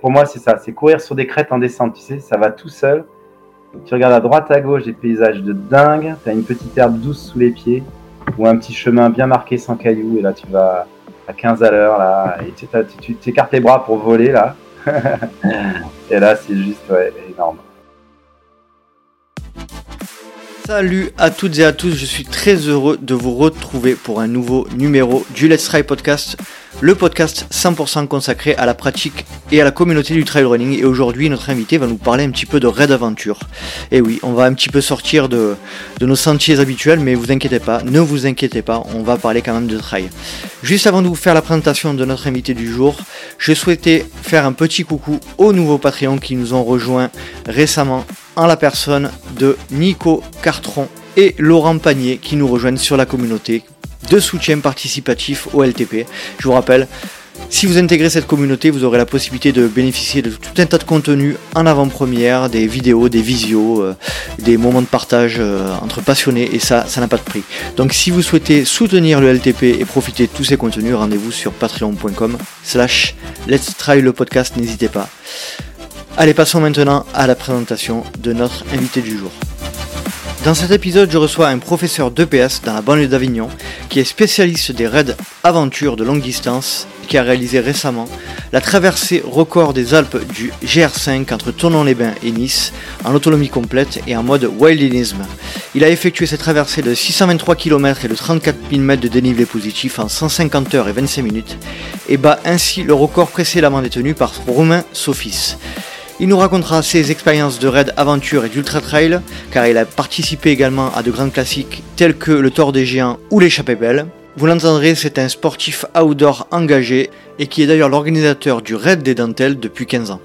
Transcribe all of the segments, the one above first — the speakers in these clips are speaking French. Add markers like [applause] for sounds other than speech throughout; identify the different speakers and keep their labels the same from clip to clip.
Speaker 1: pour moi, c'est ça. C'est courir sur des crêtes en descente, tu sais, ça va tout seul. Tu regardes à droite, à gauche, des paysages de dingue. Tu as une petite herbe douce sous les pieds ou un petit chemin bien marqué sans cailloux. Et là, tu vas à 15 à l'heure, là, et tu t'écartes les bras pour voler, là. [laughs] et là, c'est juste énorme.
Speaker 2: Salut à toutes et à tous, je suis très heureux de vous retrouver pour un nouveau numéro du Let's Try Podcast, le podcast 100% consacré à la pratique et à la communauté du trail running. Et aujourd'hui, notre invité va nous parler un petit peu de raid aventure. Et oui, on va un petit peu sortir de, de nos sentiers habituels, mais vous inquiétez pas, ne vous inquiétez pas, on va parler quand même de trail. Juste avant de vous faire la présentation de notre invité du jour, je souhaitais faire un petit coucou aux nouveaux Patreons qui nous ont rejoints récemment en la personne de Nico Cartron et Laurent Panier qui nous rejoignent sur la communauté de soutien participatif au LTP. Je vous rappelle, si vous intégrez cette communauté, vous aurez la possibilité de bénéficier de tout un tas de contenus en avant-première, des vidéos, des visios, euh, des moments de partage euh, entre passionnés et ça, ça n'a pas de prix. Donc si vous souhaitez soutenir le LTP et profiter de tous ces contenus, rendez-vous sur patreon.com slash let's try le podcast, n'hésitez pas. Allez, passons maintenant à la présentation de notre invité du jour. Dans cet épisode, je reçois un professeur d'EPS dans la banlieue d'Avignon qui est spécialiste des raids aventure de longue distance qui a réalisé récemment la traversée record des Alpes du GR5 entre Tournon-les-Bains et Nice en autonomie complète et en mode wildinisme. Il a effectué cette traversée de 623 km et de 34 000 mètres de dénivelé positif en 150 heures et 25 minutes et bat ainsi le record précédemment détenu par Romain Sofis. Il nous racontera ses expériences de raid aventure et d'ultra trail, car il a participé également à de grands classiques tels que le Tour des Géants ou l'échappée belle. Vous l'entendrez, c'est un sportif outdoor engagé et qui est d'ailleurs l'organisateur du raid des dentelles depuis 15 ans.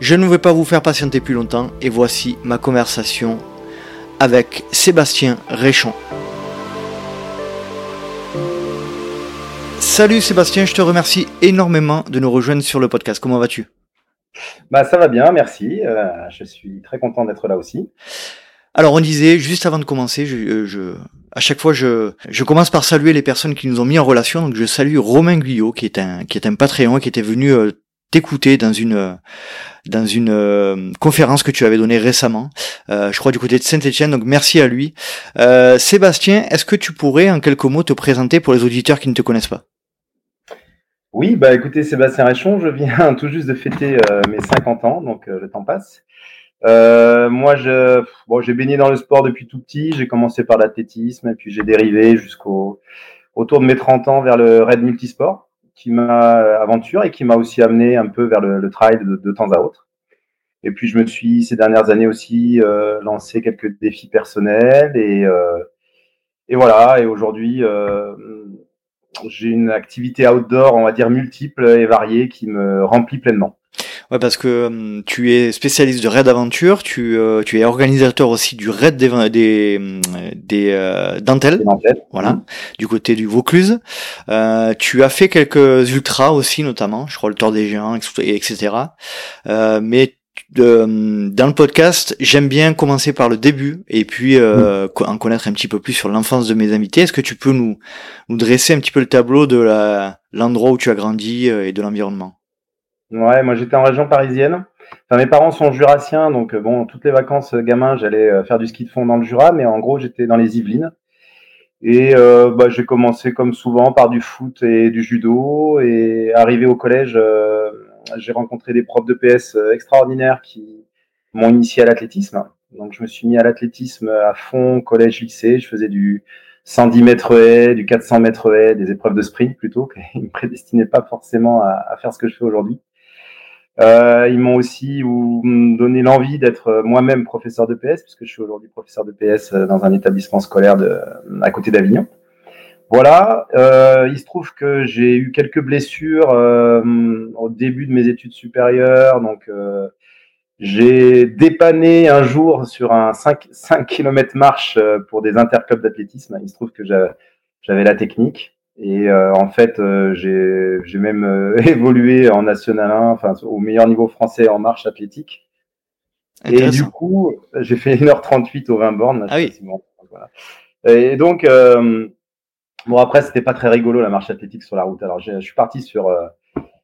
Speaker 2: Je ne vais pas vous faire patienter plus longtemps et voici ma conversation avec Sébastien Réchon. Salut Sébastien, je te remercie énormément de nous rejoindre sur le podcast. Comment vas-tu?
Speaker 1: Bah, ça va bien, merci. Euh, je suis très content d'être là aussi.
Speaker 2: Alors, on disait, juste avant de commencer, je, je, à chaque fois, je, commence par saluer les personnes qui nous ont mis en relation. Donc, je salue Romain Guyot, qui est un, qui est un Patreon, qui était venu euh, t'écouter dans une, dans une euh, conférence que tu avais donnée récemment, euh, je crois du côté de Saint-Etienne. Donc, merci à lui. Sébastien, est-ce que tu pourrais, en quelques mots, te présenter pour les auditeurs qui ne te connaissent pas?
Speaker 1: Oui, bah écoutez, Sébastien Réchon, je viens [laughs] tout juste de fêter euh, mes 50 ans, donc euh, le temps passe. Euh, moi, je, bon, j'ai baigné dans le sport depuis tout petit. J'ai commencé par l'athlétisme puis j'ai dérivé jusqu'au autour de mes 30 ans vers le raid multisport, qui m'a aventure et qui m'a aussi amené un peu vers le, trail de, temps à autre. Et puis je me suis ces dernières années aussi lancé quelques défis personnels et et voilà. Et aujourd'hui j'ai une activité outdoor, on va dire multiple et variée, qui me remplit pleinement.
Speaker 2: Ouais, parce que hum, tu es spécialiste de raid aventure, tu, euh, tu es organisateur aussi du raid des, des, hum, des euh, dentelles, voilà, mmh. du côté du Vaucluse. Euh, tu as fait quelques ultras aussi, notamment, je crois le Tour des Géants, etc. Euh, mais de, dans le podcast, j'aime bien commencer par le début et puis euh, mm. en connaître un petit peu plus sur l'enfance de mes invités. Est-ce que tu peux nous, nous dresser un petit peu le tableau de la, l'endroit où tu as grandi euh, et de l'environnement?
Speaker 1: Ouais, moi j'étais en région parisienne. Enfin, mes parents sont jurassiens, donc euh, bon, toutes les vacances gamin, j'allais faire du ski de fond dans le Jura, mais en gros j'étais dans les Yvelines. Et euh, bah, j'ai commencé comme souvent par du foot et du judo. Et arrivé au collège, euh, j'ai rencontré des profs de PS euh, extraordinaires qui m'ont initié à l'athlétisme. Donc je me suis mis à l'athlétisme à fond, collège, lycée. Je faisais du 110 mètres haies, du 400 mètres haies, des épreuves de sprint plutôt, qui ne [laughs] me prédestinaient pas forcément à, faire ce que je fais aujourd'hui. Euh, ils m'ont aussi donné l'envie d'être moi-même professeur de PS, puisque je suis aujourd'hui professeur de PS euh, dans un établissement scolaire de, à côté d'Avignon. Voilà, euh, il se trouve que j'ai eu quelques blessures euh, au début de mes études supérieures, donc euh, j'ai dépanné un jour sur un 5, 5 km marche euh, pour des interclubs d'athlétisme. Il se trouve que j'avais la technique et euh, en fait j'ai même [laughs] évolué en National 1, enfin au meilleur niveau français en marche athlétique. Et du coup, j'ai fait 1h38 au 20 bornes.
Speaker 2: Ah oui.
Speaker 1: Voilà. Et donc, euh, Bon, après, c'était pas très rigolo la marche athlétique sur la route. Alors, je suis parti sur, euh,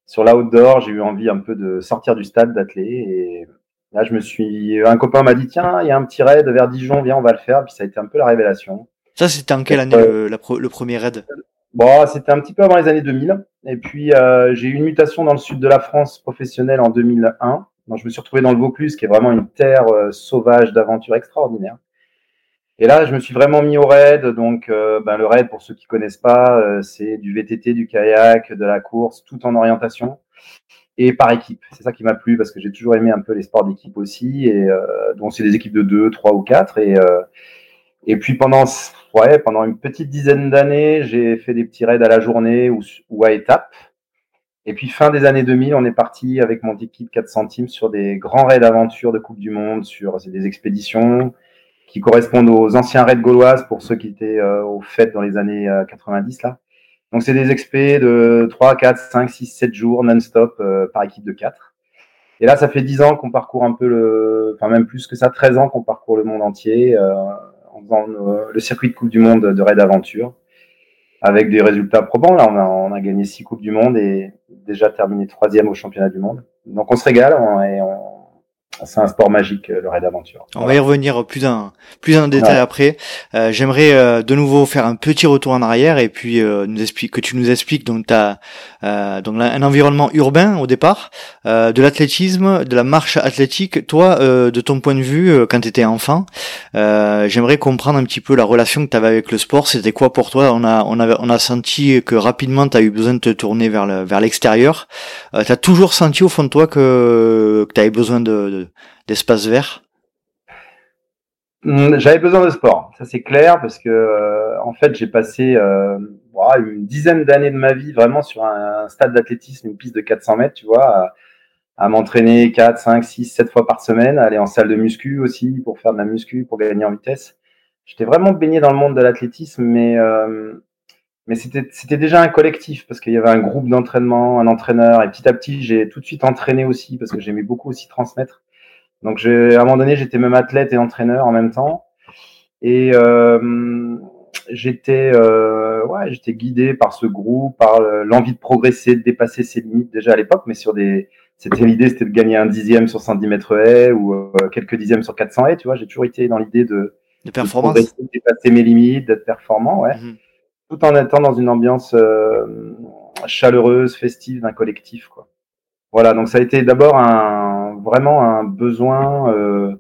Speaker 1: sur l'outdoor, j'ai eu envie un peu de sortir du stade, d'atteler. Et là, je me suis. Un copain m'a dit tiens, il y a un petit raid vers Dijon, viens, on va le faire. Puis ça a été un peu la révélation.
Speaker 2: Ça, c'était en quelle année le, le, premier raid?
Speaker 1: Bon, c'était un petit peu avant les années 2000. Et puis, euh, j'ai eu une mutation dans le sud de la France professionnelle en 2001. Donc, je me suis retrouvé dans le Vaucluse, qui est vraiment une terre euh, sauvage d'aventure extraordinaire. Et là, je me suis vraiment mis au raid. Donc, euh, ben, le raid, pour ceux qui connaissent pas, euh, c'est du VTT, du kayak, de la course, tout en orientation et par équipe. C'est ça qui m'a plu parce que j'ai toujours aimé un peu les sports d'équipe aussi. Et euh, donc, c'est des équipes de deux, trois ou quatre. Et, et puis, pendant, ouais, pendant une petite dizaine d'années, j'ai fait des petits raids à la journée ou, ou à étapes. Et puis, fin des années 2000, on est parti avec mon équipe 4 centimes sur des grands raids d'aventure de Coupe du Monde, sur des expéditions qui correspondent aux anciens raids gauloises pour ceux qui étaient euh, au fait dans les années 90 euh, là. Donc c'est des expés de 3, 4, 5, 6, 7 jours non-stop euh, par équipe de 4. Et là, ça fait 10 ans qu'on parcourt un peu le, enfin même plus que ça, 13 ans qu'on parcourt le monde entier en faisant le circuit de Coupe du Monde de raid aventure avec des résultats probants. Là, on a, on a gagné 6 Coupes du Monde et déjà terminé troisième au championnat du monde. Donc on se régale on, et on, c'est un sport magique le raid aventure.
Speaker 2: On va y revenir plus en plus en détail après. Euh, J'aimerais euh, de nouveau faire un petit retour en arrière et puis euh, nous explique que tu nous expliques donc euh, donc un environnement urbain au départ, euh, de l'athlétisme, de la marche athlétique. Toi, de ton point de vue, quand tu étais enfant, j'aimerais comprendre un petit peu la relation que tu avais avec le sport. C'était quoi pour toi? On a on avait on a senti que rapidement tu as eu besoin de te tourner vers le vers l'extérieur. tu as toujours senti au fond de toi que, que tu avais besoin de d'espace vert
Speaker 1: hmm, J'avais besoin de sport, ça c'est clair, parce que euh, en fait j'ai passé euh, une dizaine d'années de ma vie vraiment sur un, stade d'athlétisme, une piste de 400 mètres, tu vois, à, m'entraîner 4, 5, 6, 7 fois par semaine, aller en salle de muscu aussi pour faire de la muscu, pour gagner en vitesse. J'étais vraiment baigné dans le monde de l'athlétisme, mais euh, mais c'était c'était déjà un collectif parce qu'il y avait un groupe d'entraînement, un entraîneur et petit à petit j'ai tout de suite entraîné aussi parce que j'aimais beaucoup aussi transmettre. Donc, à un moment donné, j'étais même athlète et entraîneur en même temps. Et euh, j'étais euh, ouais, j'étais guidé par ce groupe, par l'envie de progresser, de dépasser ses limites déjà à l'époque, mais sur des c'était l'idée, c'était de gagner un dixième sur 110 mètres haies ou euh, quelques dixièmes sur 400 haies, tu vois. J'ai toujours été dans l'idée de,
Speaker 2: de performance,
Speaker 1: de, dépasser mes limites, d'être performant, ouais, mhm. tout en étant dans une ambiance euh, chaleureuse, festive d'un collectif, quoi. Voilà, donc ça a été d'abord un, vraiment un besoin euh,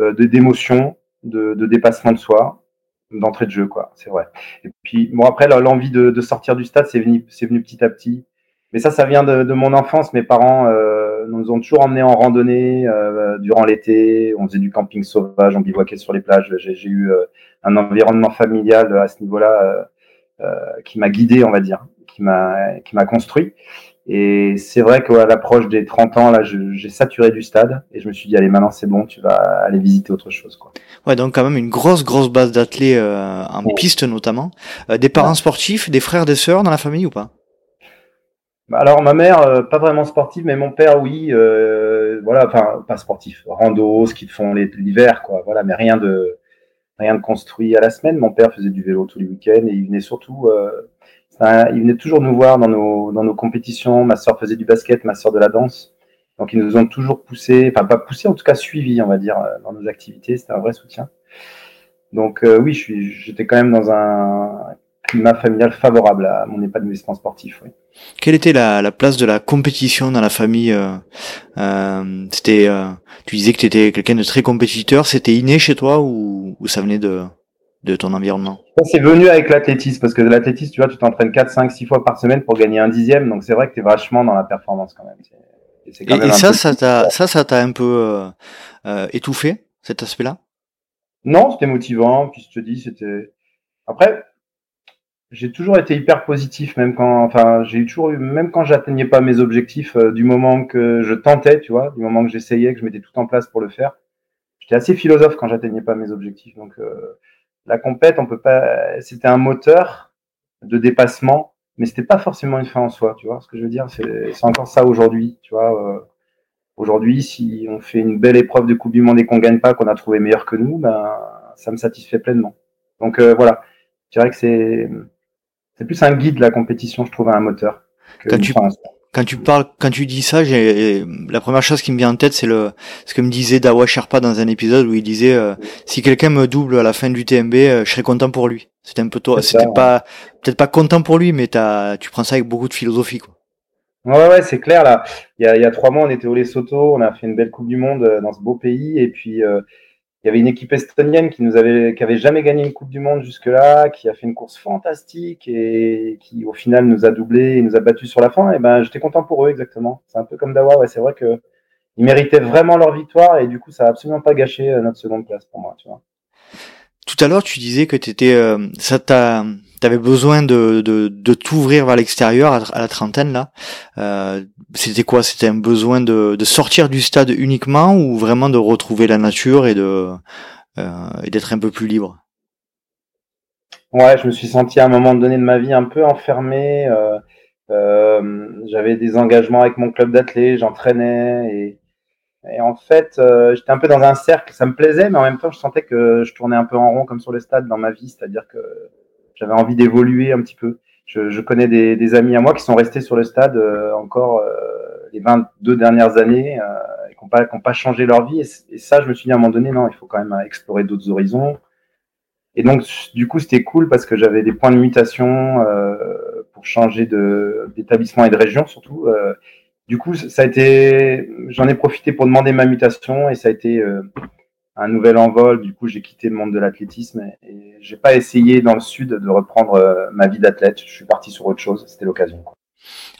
Speaker 1: euh d'émotion, de, de, dépassement de soi, d'entrée de jeu, quoi. C'est vrai. Et puis bon après l'envie de, de, sortir du stade, c'est venu, venu petit à petit. Mais ça, ça vient de, de mon enfance. Mes parents euh, nous ont toujours emmenés en randonnée euh, durant l'été. On faisait du camping sauvage, on bivouaquait sur les plages. J'ai eu euh, un environnement familial à ce niveau-là euh, qui m'a guidé, on va dire, qui m'a construit. Et c'est vrai qu'à l'approche des 30 ans, là, j'ai saturé du stade et je me suis dit, allez, maintenant c'est bon, tu vas aller visiter autre chose. Quoi.
Speaker 2: Ouais, donc quand même une grosse, grosse base d'athlètes euh, en piste notamment. Euh, des parents sportifs, des frères, des sœurs dans la famille ou pas?
Speaker 1: Bah, alors ma mère, euh, pas vraiment sportive, mais mon père, oui, voilà, enfin pas sportif, rando, ce qu'ils font l'hiver, quoi, voilà, mais rien de rien de construit à la semaine. Mon père faisait du vélo tous les week-ends et il venait surtout il venait toujours nous voir dans nos, dans nos compétitions. Ma soeur faisait du basket, ma soeur de la danse. Donc, ils nous ont toujours poussé, enfin, pas poussé, en tout cas suivi, on va dire, euh, dans nos activités. C'était un vrai soutien. Donc, euh, oui, j'étais quand même dans un climat familial favorable à mon épanouissement sportif. Oui.
Speaker 2: Quelle était la, la, place de la compétition dans la famille euh, euh C'était, tu disais que tu étais quelqu'un de très compétiteur. C'était inné chez toi ou, ou ça venait de de ton environnement
Speaker 1: C'est venu avec l'athlétisme, parce que l'athlétisme, tu vois, tu t'entraînes 4, 5, 6 fois par semaine pour gagner un dixième, donc c'est vrai que tu es vachement dans la performance quand même.
Speaker 2: Et, ça, ça t'a, ça, ça t'a un peu euh, euh, étouffé, cet aspect-là?
Speaker 1: Non, c'était motivant, puis je te dis, c'était... Après, j'ai toujours été hyper positif, même quand, enfin, j'ai toujours eu, même quand j'atteignais pas mes objectifs, euh, du moment que je tentais, tu vois, du moment que j'essayais, que je mettais tout en place pour le faire. J'étais assez philosophe quand j'atteignais pas mes objectifs, donc la compète, on peut pas. C'était un moteur de dépassement, mais c'était pas forcément une fin en soi. Tu vois ce que je veux dire? C'est encore ça aujourd'hui. Tu vois. Euh, aujourd'hui, si on fait une belle épreuve de Coupe du Monde et qu'on gagne pas, qu'on a trouvé meilleur que nous, ben ça me satisfait pleinement. Donc euh, voilà, je dirais que c'est c'est plus un guide la compétition, je trouve, un moteur.
Speaker 2: quand, tu, quand tu parles, quand tu dis ça, j'ai la première chose qui me vient en tête, c'est le ce que me disait Dawa Sherpa dans un épisode où il disait euh, si quelqu'un me double à la fin du TMB, euh, je serais content pour lui. C'était un peu toi, c'était pas peut-être pas content pour lui, mais t'as tu prends ça avec beaucoup de philosophie quoi.
Speaker 1: Ouais ouais c'est clair là. Il y a il y a trois mois on était au Lesotho, on a fait une belle Coupe du Monde euh, dans ce beau pays et puis il y avait une équipe estonienne qui nous avait, qui avait jamais gagné une Coupe du Monde jusque-là, qui a fait une course fantastique et qui, au final, nous a doublé et nous a battus sur la fin. Et ben, j'étais content pour eux, exactement. C'est un peu comme Dawa. Ouais, c'est vrai que ils méritaient vraiment leur victoire et du coup, ça a absolument pas gâché euh, notre seconde place pour moi, tu vois.
Speaker 2: Tout à l'heure, tu disais que t'étais, euh, ça t'a, t'avais besoin de, de, de t'ouvrir vers l'extérieur à, la trentaine là. Euh, c'était quoi? C'était un besoin de, de sortir du stade uniquement ou vraiment de retrouver la nature et de euh, et d'être un peu plus libre?
Speaker 1: Ouais, je me suis senti à un moment donné de ma vie un peu enfermé. Euh, euh j'avais des engagements avec mon club d'athlètes, j'entraînais et et en fait, euh, j'étais un peu dans un cercle, ça me plaisait, mais en même temps, je sentais que je tournais un peu en rond comme sur le stade dans ma vie, c'est-à-dire que j'avais envie d'évoluer un petit peu. Je, je connais des, des, amis à moi qui sont restés sur le stade euh, encore euh, les 22 dernières années et qui n'ont pas, pas, changé leur vie. Et, ça, je me suis dit à un moment donné, non, il faut quand même explorer d'autres horizons. Et donc, du coup, c'était cool parce que j'avais des points de mutation pour changer d'établissement et de région surtout du coup, ça a été, j'en ai profité pour demander ma mutation et ça a été euh, un nouvel envol. Du coup, j'ai quitté le monde de l'athlétisme et, j'ai pas essayé dans le sud de reprendre euh, ma vie d'athlète. Je suis parti sur autre chose. C'était l'occasion.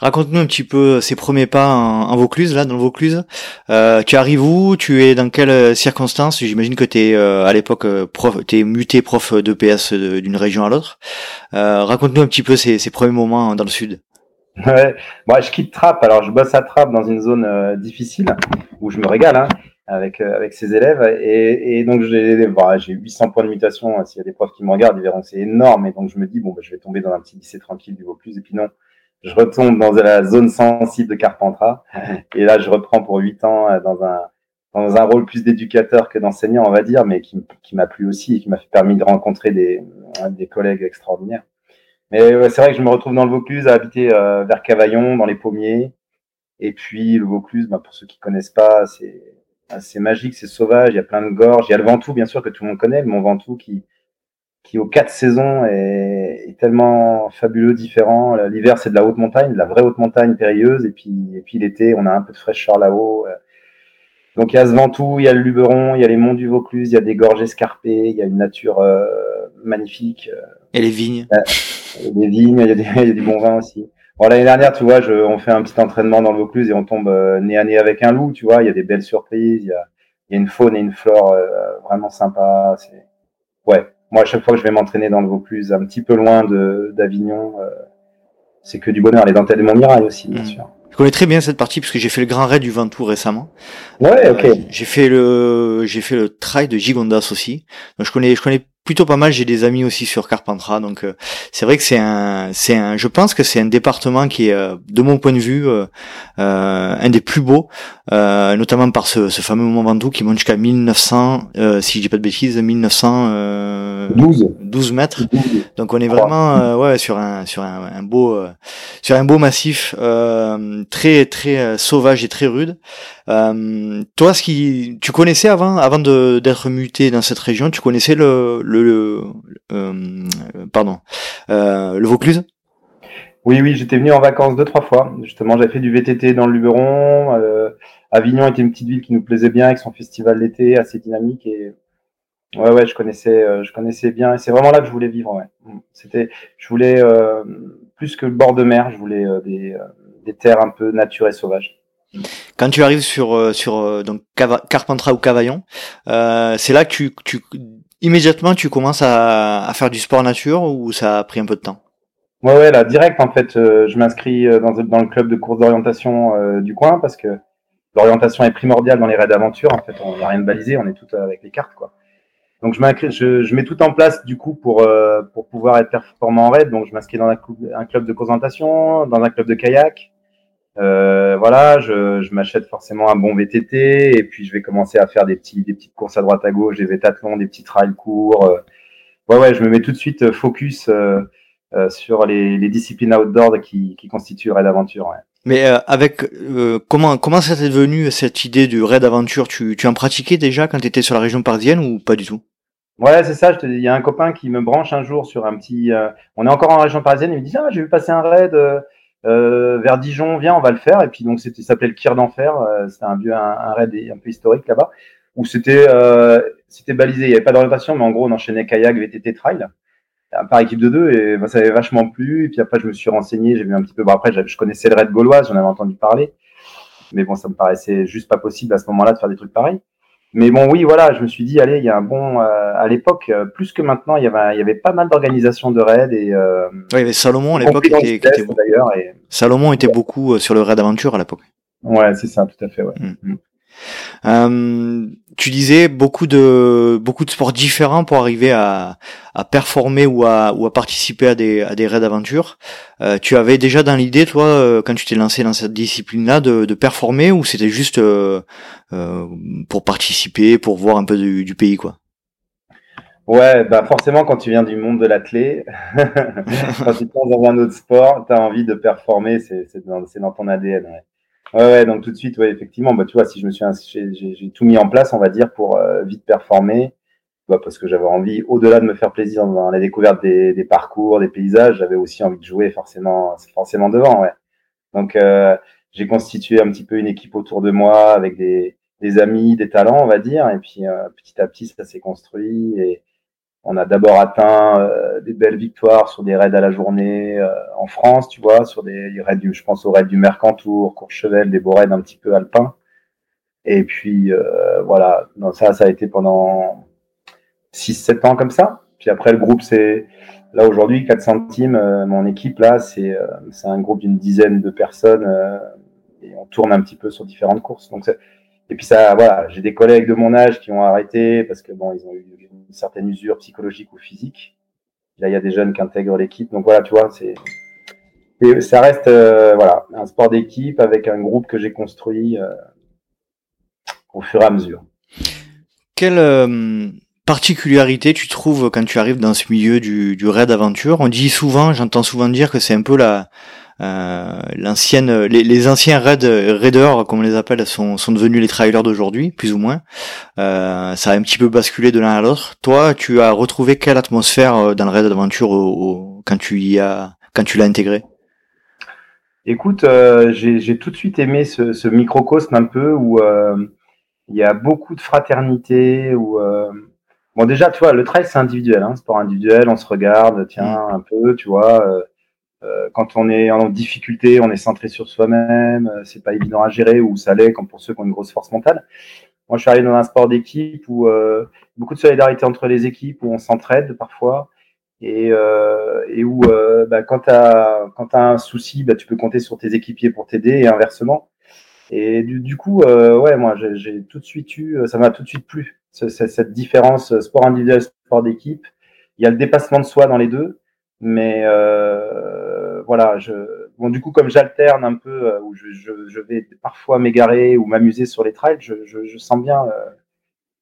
Speaker 2: Raconte-nous un petit peu ces premiers pas en, Vaucluse, là, dans le Vaucluse. Euh, tu arrives où? Tu es dans quelles circonstances? J'imagine que tu es à l'époque prof, es muté prof de PS d'une région à l'autre. Raconte-nous un petit peu ces, ces premiers moments dans le sud.
Speaker 1: Ouais, moi je quitte Trappe, alors je bosse à Trappe dans une zone euh, difficile où je me régale hein, avec euh, avec ses élèves et, et donc j'ai bah, j'ai 800 points de mutation. S'il y a des profs qui me regardent, ils verront que c'est énorme et donc je me dis bon bah, je vais tomber dans un petit lycée tranquille du Vaucluse et puis non, je retombe dans la zone sensible de Carpentras [laughs] et là je reprends pour 8 ans euh, dans un dans un rôle plus d'éducateur que d'enseignant on va dire, mais qui, qui m'a plu aussi et qui m'a permis de rencontrer des des collègues extraordinaires. Mais c'est vrai que je me retrouve dans le Vaucluse à habiter euh, vers Cavaillon, dans les pommiers. Et puis le Vaucluse, bah, pour ceux qui connaissent pas, c'est assez magique, c'est sauvage, il y a plein de gorges. Il y a le Ventoux, bien sûr, que tout le monde connaît, le Mont Ventoux qui, qui aux quatre saisons est, est tellement fabuleux, différent. L'hiver, c'est de la haute montagne, de la vraie haute montagne périlleuse. Et puis, et puis l'été, on a un peu de fraîcheur là-haut. Donc il y a ce Ventoux, il y a le Luberon, il y a les monts du Vaucluse, il y a des gorges escarpées, il y a une nature euh, magnifique.
Speaker 2: Et les vignes
Speaker 1: des vignes, il y, a des, il y a du bon vin aussi. Bon, l'année dernière, tu vois, je, on fait un petit entraînement dans le Vaucluse et on tombe euh, nez à nez avec un loup, tu vois. Il y a des belles surprises, il y a, il y a une faune et une flore euh, vraiment sympa. C'est, ouais. Moi, à chaque fois que je vais m'entraîner dans le Vaucluse, un petit peu loin de, d'Avignon, euh, c'est que du bonheur. Les dentelles de Montmirail aussi, bien mmh. sûr.
Speaker 2: Je connais très bien cette partie puisque j'ai fait le Grand Raid du Ventoux récemment.
Speaker 1: Ouais, ok.
Speaker 2: j'ai fait le, j'ai fait le trail de Gigondas aussi. Donc je connais, je connais plutôt pas mal. J'ai des amis aussi sur Carpentras, donc euh, c'est vrai que c'est un, c'est un. Je pense que c'est un département qui est, euh, de mon point de vue, euh, un des plus beaux, notamment par ce, ce fameux Mont Ventoux qui monte jusqu'à 1900, si je dis pas de bêtises, 1912 12 mètres. Donc on est vraiment, ouais, sur un, sur un, un beau, sur un beau massif très, très sauvage et très rude. toi, ce qui, tu connaissais avant, avant d'être muté dans cette région, tu connaissais le le, euh, pardon, euh, le Vaucluse
Speaker 1: Oui, oui, j'étais venu en vacances deux trois fois. Justement, j'avais fait du VTT dans le Luberon. Euh, Avignon était une petite ville qui nous plaisait bien avec son festival d'été assez dynamique et ouais, ouais, je connaissais, je connaissais bien. Et c'est vraiment là que je voulais vivre. Ouais. C'était, je voulais plus que le bord de mer, je voulais des, des terres un peu nature et sauvages.
Speaker 2: Quand tu arrives sur sur donc Carpentras ou Cavaillon, c'est là que tu, tu immédiatement tu commences à, faire du sport nature ou ça a pris un peu de temps?
Speaker 1: Ouais, ouais, là, direct, en fait, euh, je m'inscris euh, dans, dans, le club de course d'orientation euh, du coin parce que l'orientation est primordiale dans les raids d'aventure. En fait, on n'a rien de balisé, on est tout avec les cartes, quoi. Donc, je, je, je mets tout en place, du coup, pour, pour pouvoir être performant en raid. Donc, je m'inscris dans un, un, club de course d'orientation, dans un club de kayak, euh, voilà, je, je m'achète forcément un bon VTT et puis je vais commencer à faire des petits, des petites courses à droite à gauche, des vétathlons, des petits trails courts. Euh. Ouais, ouais, je me mets tout de suite focus euh, euh, sur les, les, disciplines outdoor qui, qui constituent Raid Aventure. Ouais.
Speaker 2: Mais avec comment comment ça t'est devenu cette idée du raid aventure? Tu, tu en pratiquais déjà quand tu étais sur la région parisienne ou pas du tout?
Speaker 1: Ouais, c'est ça. Je te dis, il y a un copain qui me branche un jour sur un petit. On est encore en région parisienne. Il me dit ah j'ai vu passer un raid vers Dijon. Viens, on va le faire. Et puis donc c'était s'appelait le Kir d'enfer. c'était un vieux un, raid un peu historique là-bas où c'était c'était balisé. Il n'y avait pas d'orientation, mais en gros on enchaînait kayak, VTT, trail par équipe de deux et bah, ça avait vachement plu. Et puis après, je me suis renseigné, j'ai vu un petit peu. Bon, après, je connaissais le raid gauloise, j'en avais entendu parler, mais bon, ça me paraissait juste pas possible à ce moment-là de faire des trucs pareils. Mais bon, oui, voilà, je me suis dit, allez, il y a un bon. Euh, à l'époque, euh, plus que maintenant, il y avait, il y avait pas mal d'organisations de raids et. Euh,
Speaker 2: oui, mais Salomon à l'époque était, était, d'ailleurs. Et... Salomon était beaucoup sur le raid aventure à l'époque.
Speaker 1: Ouais, c'est ça, tout à fait. Ouais. Mm. Mm.
Speaker 2: Euh, tu disais beaucoup de beaucoup de sports différents pour arriver à, à performer ou à, ou à participer à des, à des raids d'aventure. Euh, tu avais déjà dans l'idée, toi, euh, quand tu t'es lancé dans cette discipline-là, de, de performer ou c'était juste euh, pour participer, pour voir un peu du, du pays, quoi?
Speaker 1: Ouais, bah forcément, quand tu viens du monde de l'athlé, [laughs] quand tu passes dans un autre sport, tu as envie de performer, c'est dans, dans ton ADN. Ouais. Ouais, donc tout de suite, ouais, effectivement, bah, tu vois, si je me suis, j'ai tout mis en place, on va dire, pour euh, vite performer, bah, parce que j'avais envie, au-delà de me faire plaisir dans la découverte des, des parcours, des paysages, j'avais aussi envie de jouer forcément, forcément devant, ouais. Donc, euh, j'ai constitué un petit peu une équipe autour de moi avec des, des amis, des talents, on va dire, et puis euh, petit à petit, ça s'est construit et on a d'abord atteint euh, des belles victoires sur des raids à la journée euh, en France, tu vois, sur des raids du, je pense aux raids du Mercantour, Courchevel, des beaux raids un petit peu alpins. Et puis euh, voilà, donc ça, ça a été pendant 6-7 ans comme ça. Puis après, le groupe, c'est là aujourd'hui 4 centimes. mon équipe là, c'est c'est un groupe d'une dizaine de personnes et on tourne un petit peu sur différentes courses. Donc et puis ça, voilà, j'ai des collègues de mon âge qui ont arrêté parce que bon, ils ont eu une certaine usure psychologique ou physique. Là, il y a des jeunes qui intègrent l'équipe. Donc voilà, tu vois, c'est ça reste euh, voilà un sport d'équipe avec un groupe que j'ai construit euh, au fur et à mesure.
Speaker 2: Quelle euh, particularité tu trouves quand tu arrives dans ce milieu du, du raid aventure? On dit souvent, j'entends souvent dire que c'est un peu la l'ancienne, les, les, anciens raid, raiders, comme on les appelle, sont, sont devenus les trailers d'aujourd'hui, plus ou moins. Euh, ça a un petit peu basculé de l'un à l'autre. Toi, tu as retrouvé quelle atmosphère euh, dans le raid d'aventure quand tu y as, quand tu l'as intégré?
Speaker 1: Écoute, euh, j'ai tout de suite aimé ce, ce microcosme un peu où euh, il y a beaucoup de fraternité. Où, bon, déjà, tu vois, le trail c'est individuel, hein, sport individuel, on se regarde, tiens, mm. un peu, tu vois euh, quand on est en difficulté, on est centré sur soi-même, euh, c'est pas évident à gérer, ou ça l'est, comme pour ceux qui ont une grosse force mentale. Moi, je suis arrivé dans un sport d'équipe où euh, beaucoup de solidarité entre les équipes, où on s'entraide parfois, et, euh, et où euh, bah, quand tu as, un souci, bah, tu peux compter sur tes équipiers pour t'aider, et inversement. Et du, coup, ouais, moi, j'ai tout de suite eu, ça m'a tout de suite plu, cette différence sport individuel, sport d'équipe. Il y a le dépassement de soi dans les deux, mais euh, voilà, je, bon, du coup, comme j'alterne un peu, euh, où je, vais parfois m'égarer ou m'amuser sur les trails, je, sens bien, euh,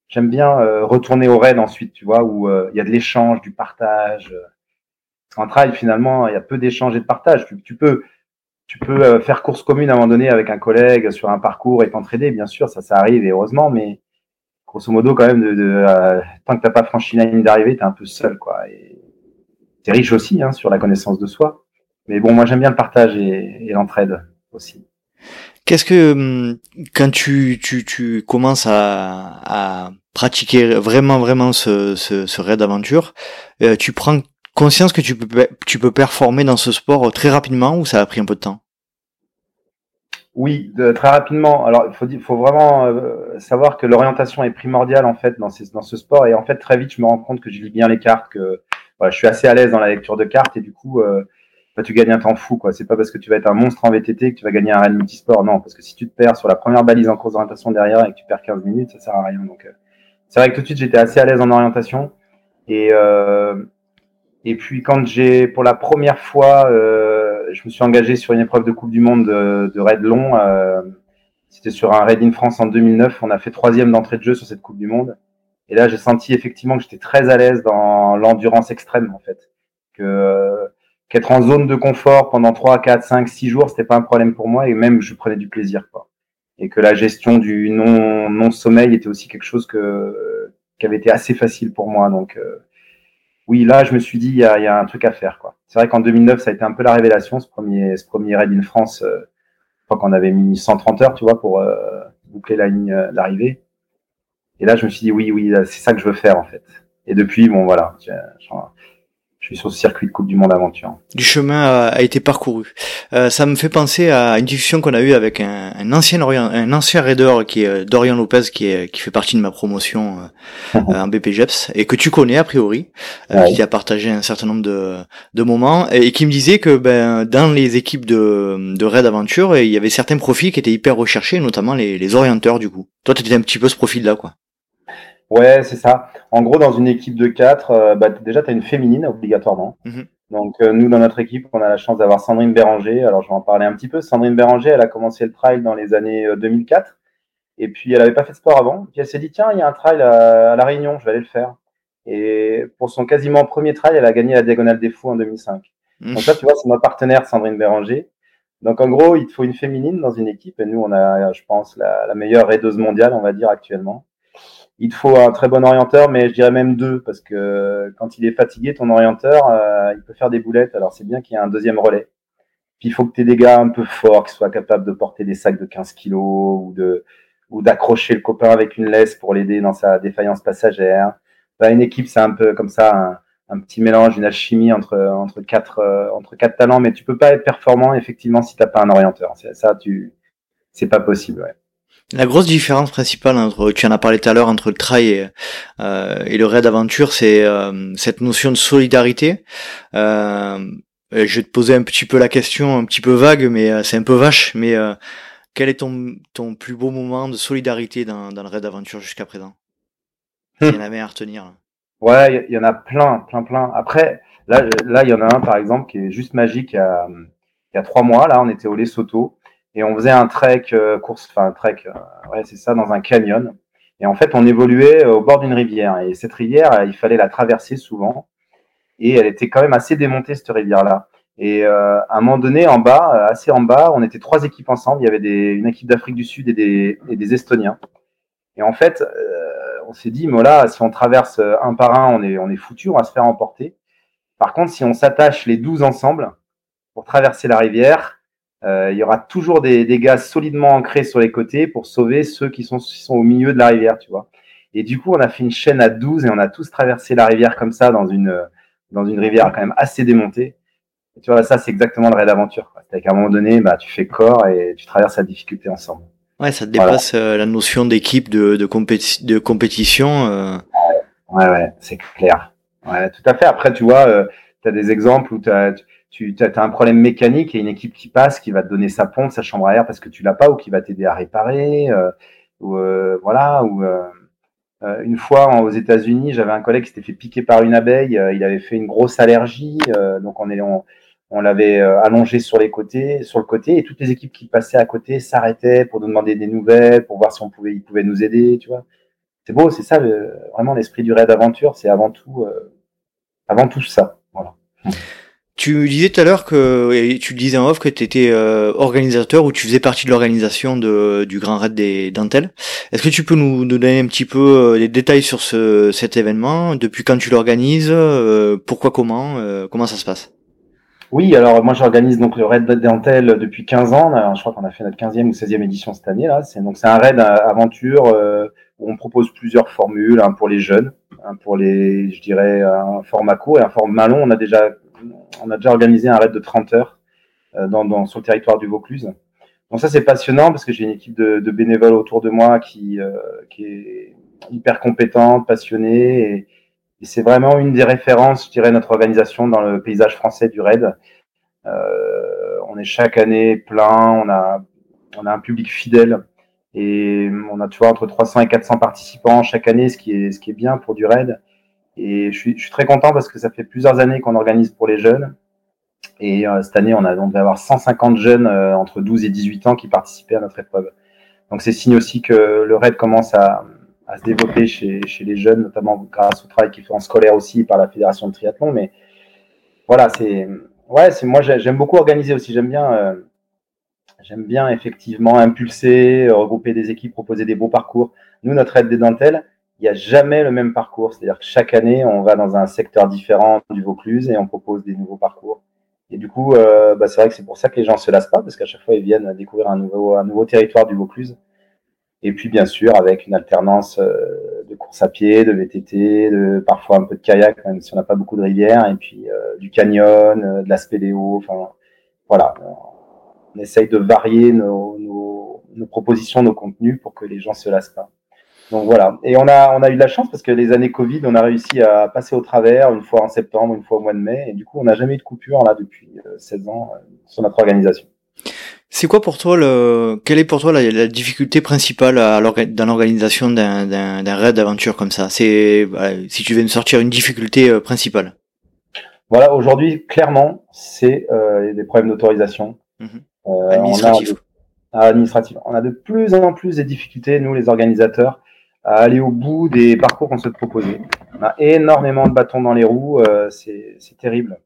Speaker 1: j'aime bien euh, retourner au raid ensuite, tu vois, où il y a de l'échange, du partage. En trail, finalement, il y a peu d'échange et de partage. Tu, peux, faire course commune à un moment donné avec un collègue sur un parcours et t'entraider, bien sûr, ça, ça arrive et heureusement, mais grosso modo, quand même, tant que t'as pas franchi la ligne d'arrivée, t'es un peu seul, quoi. Et, c'est riche aussi hein, sur la connaissance de soi. Mais bon, moi j'aime bien le partage et, et l'entraide aussi.
Speaker 2: Qu'est-ce que hum, quand tu, tu, tu commences à, à pratiquer vraiment vraiment ce, ce, ce raid d'aventure, euh, tu prends conscience que tu peux tu peux performer dans ce sport très rapidement ou ça a pris un peu de temps?
Speaker 1: Oui, de, très rapidement. Alors il faut, faut vraiment euh, savoir que l'orientation est primordiale en fait dans, ces, dans ce sport et en fait très vite je me rends compte que je lis bien les cartes que je suis assez à l'aise dans la lecture de cartes et du coup, euh, bah, tu gagnes un temps fou. quoi. C'est pas parce que tu vas être un monstre en VTT que tu vas gagner un raid multisport. Non, parce que si tu te perds sur la première balise en course d'orientation derrière et que tu perds 15 minutes, ça sert à rien. Donc, euh, c'est vrai que tout de suite, j'étais assez à l'aise en orientation. Et, euh, puis, quand j'ai, pour la première fois, euh, je me suis engagé sur une épreuve de Coupe du Monde de, de raid long. C'était sur un raid in France en 2009. On a fait troisième d'entrée de jeu sur cette Coupe du Monde. Et là, j'ai senti effectivement que j'étais très à l'aise dans l'endurance extrême, en fait. Que qu'être en zone de confort pendant 3, 4, 5, 6 jours, c'était pas un problème pour moi et même je prenais du plaisir. Quoi. Et que la gestion du non, non sommeil était aussi quelque chose que, qui avait été assez facile pour moi. Donc, euh, oui, là, je me suis dit, il y a, y a, un truc à faire. quoi. C'est vrai qu'en 2009, ça a été un peu la révélation, ce premier, ce premier Raid in France. Euh, je crois qu'on avait mis 130 heures, tu vois, pour euh, boucler la ligne d'arrivée. Et là, je me suis dit, oui, oui, c'est ça que je veux faire, en fait. Et depuis, bon, voilà, je suis sur ce circuit de Coupe du Monde Aventure.
Speaker 2: Du chemin a, été parcouru. Euh, ça me fait penser à une discussion qu'on a eue avec un, un ancien un ancien raider qui est Dorian Lopez, qui est qui fait partie de ma promotion euh, [laughs] en BPGEPS et que tu connais a priori, euh, qui a partagé un certain nombre de, de moments et, qui me disait que ben dans les équipes de de raid aventure, il y avait certains profils qui étaient hyper recherchés, notamment les, les orienteurs du coup. Toi, tu étais un petit peu ce profil-là, quoi.
Speaker 1: Ouais, c'est ça. En gros, dans une équipe de quatre, euh, bah, déjà, tu as une féminine obligatoirement. Mhm. Donc, euh, nous, dans notre équipe, on a la chance d'avoir Sandrine Béranger. Alors, je vais en parler un petit peu. Sandrine Béranger, elle a commencé le trail dans les années 2004. Euh, Et puis, elle n'avait pas fait de sport avant. Puis, elle s'est dit, tiens, il y a un trail à, La Réunion, je vais aller le faire. Et pour son quasiment premier trail, elle a gagné la Diagonale des Fous en 2005. Mhm. Donc, ça, tu vois, c'est notre partenaire, Sandrine Béranger. Donc, en gros, il te faut une féminine dans une équipe. Et nous, on a, je pense, la, la meilleure raideuse mondiale, on va dire, actuellement il te faut un très bon orienteur, mais je dirais même deux, parce que quand il est fatigué, ton orienteur, euh, il peut faire des boulettes. Alors c'est bien qu'il y ait un deuxième relais. Puis il faut que tu aies des gars un peu forts, qui soient capables de porter des sacs de 15 kilos ou de ou d'accrocher le copain avec une laisse pour l'aider dans sa défaillance passagère. Bah, une équipe, c'est un peu comme ça, un, petit mélange, une alchimie entre entre quatre euh, entre quatre talents, mais tu peux pas être performant effectivement si t'as pas un orienteur. Ça, tu c'est pas possible. Ouais.
Speaker 2: La grosse différence principale entre, tu en as parlé tout à l'heure, entre le trail et, euh, et le raid aventure, c'est euh, cette notion de solidarité. Euh, je vais te poser un petit peu la question, un petit peu vague, mais euh, c'est un peu vache. Mais euh, quel est ton, ton plus beau moment de solidarité dans, dans le raid aventure jusqu'à présent? Il y en avait à retenir.
Speaker 1: Ouais, il y, en a plein, plein, plein. Après, là, là, il y en a un par exemple qui est juste magique. Il y a, il y a trois mois, là, on était au Lesotho et on faisait un trek euh, course, enfin un trek, euh, ouais c'est ça, dans un canyon. Et en fait, on évoluait euh, au bord d'une rivière. Et cette rivière, il fallait la traverser souvent. Et elle était quand même assez démontée cette rivière-là. Et à un moment donné, en bas, assez en bas, on était trois équipes ensemble. Il y avait une équipe d'Afrique du Sud et des, Estoniens. Et en fait, on s'est dit, mais là, si on traverse un par un, on est, on est foutu, on va se faire emporter. Par contre, si on s'attache les douze ensemble pour traverser la rivière, il y aura toujours des, des, gars solidement ancrés sur les côtés pour sauver ceux qui sont, qui sont au milieu de la rivière, tu vois. Et du coup, on a fait une chaîne à 12 et on a tous traversé la rivière comme ça dans une, dans une rivière quand même assez démontée. Et tu vois, ça, c'est exactement le raid d'aventure. C'est qu'à un moment donné, bah, tu fais corps et tu traverses la difficulté ensemble.
Speaker 2: Ouais, ça dépasse euh, la notion d'équipe, de, de, de compétition. Euh...
Speaker 1: Ouais, ouais, c'est clair. Ouais, tout à fait. Après, tu vois, euh, tu as des exemples où tu as, tu as, un problème mécanique et une équipe qui passe, qui va te donner sa pompe, sa chambre à air parce que tu l'as pas ou qui va t'aider à réparer. Euh, euh, voilà. Euh, une fois aux États-Unis, j'avais un collègue qui s'était fait piquer par une abeille. il avait fait une grosse allergie, donc on l'avait allongé sur le côté, et toutes les équipes qui passaient à côté s'arrêtaient pour nous demander des nouvelles, pour voir si on pouvait, pouvaient nous aider, tu vois. C'est beau, c'est ça vraiment l'esprit du raid aventure, c'est avant tout, avant tout ça, voilà.
Speaker 2: Tu disais tout à l'heure que tu disais en off que tu étais euh, organisateur ou tu faisais partie de l'organisation de, du Grand Raid des Dentelles. Est-ce que tu peux nous, donner un petit peu euh, des détails sur ce, cet événement? Depuis quand tu l'organises? Euh, Pourquoi Comment? Comment ça se passe?
Speaker 1: Oui, alors moi j'organise donc le Raid Dentelles depuis 15 ans. je crois qu'on a fait notre 15e ou 16e édition cette année là. C'est donc c'est un raid aventure où on propose plusieurs formules, un pour les jeunes, un pour les, je dirais, un format court et un format long. On a déjà on a déjà organisé un raid de 30 heures euh, dans, sur le territoire du Vaucluse. Donc ça c'est passionnant parce que j'ai une équipe de, bénévoles autour de moi qui, euh, est hyper compétente, passionnée et, c'est vraiment une des références, je dirais, notre organisation dans le paysage français du raid. Euh, on est chaque année plein, on a, a un public fidèle et on a tu vois entre 300 et 400 participants chaque année, ce qui est, ce qui est bien pour du raid. Et je suis, très content parce que ça fait plusieurs années qu'on organise pour les jeunes. Et euh, cette année, on, a, on devait avoir 150 jeunes euh, entre 12 et 18 ans qui participaient à notre épreuve. Donc c'est signe aussi que le RAID commence à, se développer chez, les jeunes, notamment grâce au travail qui fait en scolaire aussi par la Fédération de triathlon. Mais voilà, c'est ouais, moi j'aime beaucoup organiser aussi. J'aime bien, euh, j'aime bien effectivement impulser, regrouper des équipes, proposer des beaux parcours. Nous, notre aide des dentelles, il n'y a jamais le même parcours. C'est-à-dire que chaque année, on va dans un secteur différent du Vaucluse et on propose des nouveaux parcours. Et du coup, euh, bah, c'est vrai que c'est pour ça que les gens se lassent pas, parce qu'à chaque fois, ils viennent découvrir un nouveau, un nouveau territoire du Vaucluse. Et puis, bien sûr, avec une alternance euh, de course à pied, de VTT, de parfois un peu de kayak, même si on n'a pas beaucoup de rivières, et puis euh, du canyon, euh, de la spéléo. Enfin, voilà. On essaye de varier nos, nos, nos propositions, nos contenus pour que les gens se lassent pas. Donc voilà. Et on a, on a eu de la chance parce que les années Covid, on a réussi à passer au travers une fois en septembre, une fois au mois de mai. Et du coup, on n'a jamais eu de coupure là depuis 16 euh, ans euh, sur notre organisation.
Speaker 2: C'est quoi pour toi le, quelle est pour toi la, la difficulté principale à dans l'organisation d'un, raid d'aventure comme ça? C'est si tu veux nous sortir une difficulté euh, principale.
Speaker 1: Voilà, aujourd'hui, clairement, c'est euh, des problèmes d'autorisation.
Speaker 2: Mmh. Euh, Administratif.
Speaker 1: On a, administratif. On a de plus en plus des difficultés, nous les organisateurs, à aller au bout des parcours qu'on souhaite proposer. On a énormément de bâtons dans les roues, euh, c'est terrible.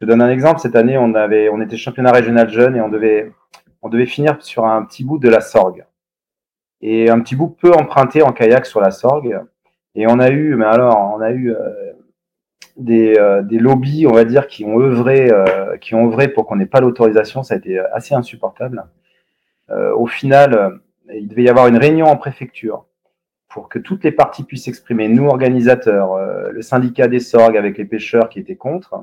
Speaker 1: Je donne un exemple. Cette année, on avait, on était championnat régional jeune et on devait, on devait finir sur un petit bout de la Sorgue. Et un petit bout peu emprunté en kayak sur la Sorgue. Et on a eu, mais alors, on a eu euh, des, euh, des lobbies, on va dire, qui ont œuvré, euh, qui ont œuvré pour qu'on n'ait pas l'autorisation. Ça a été assez insupportable. au final, il devait y avoir une réunion en préfecture pour que toutes les parties puissent s'exprimer, nous organisateurs, euh, le syndicat des sorgues avec les pêcheurs qui étaient contre,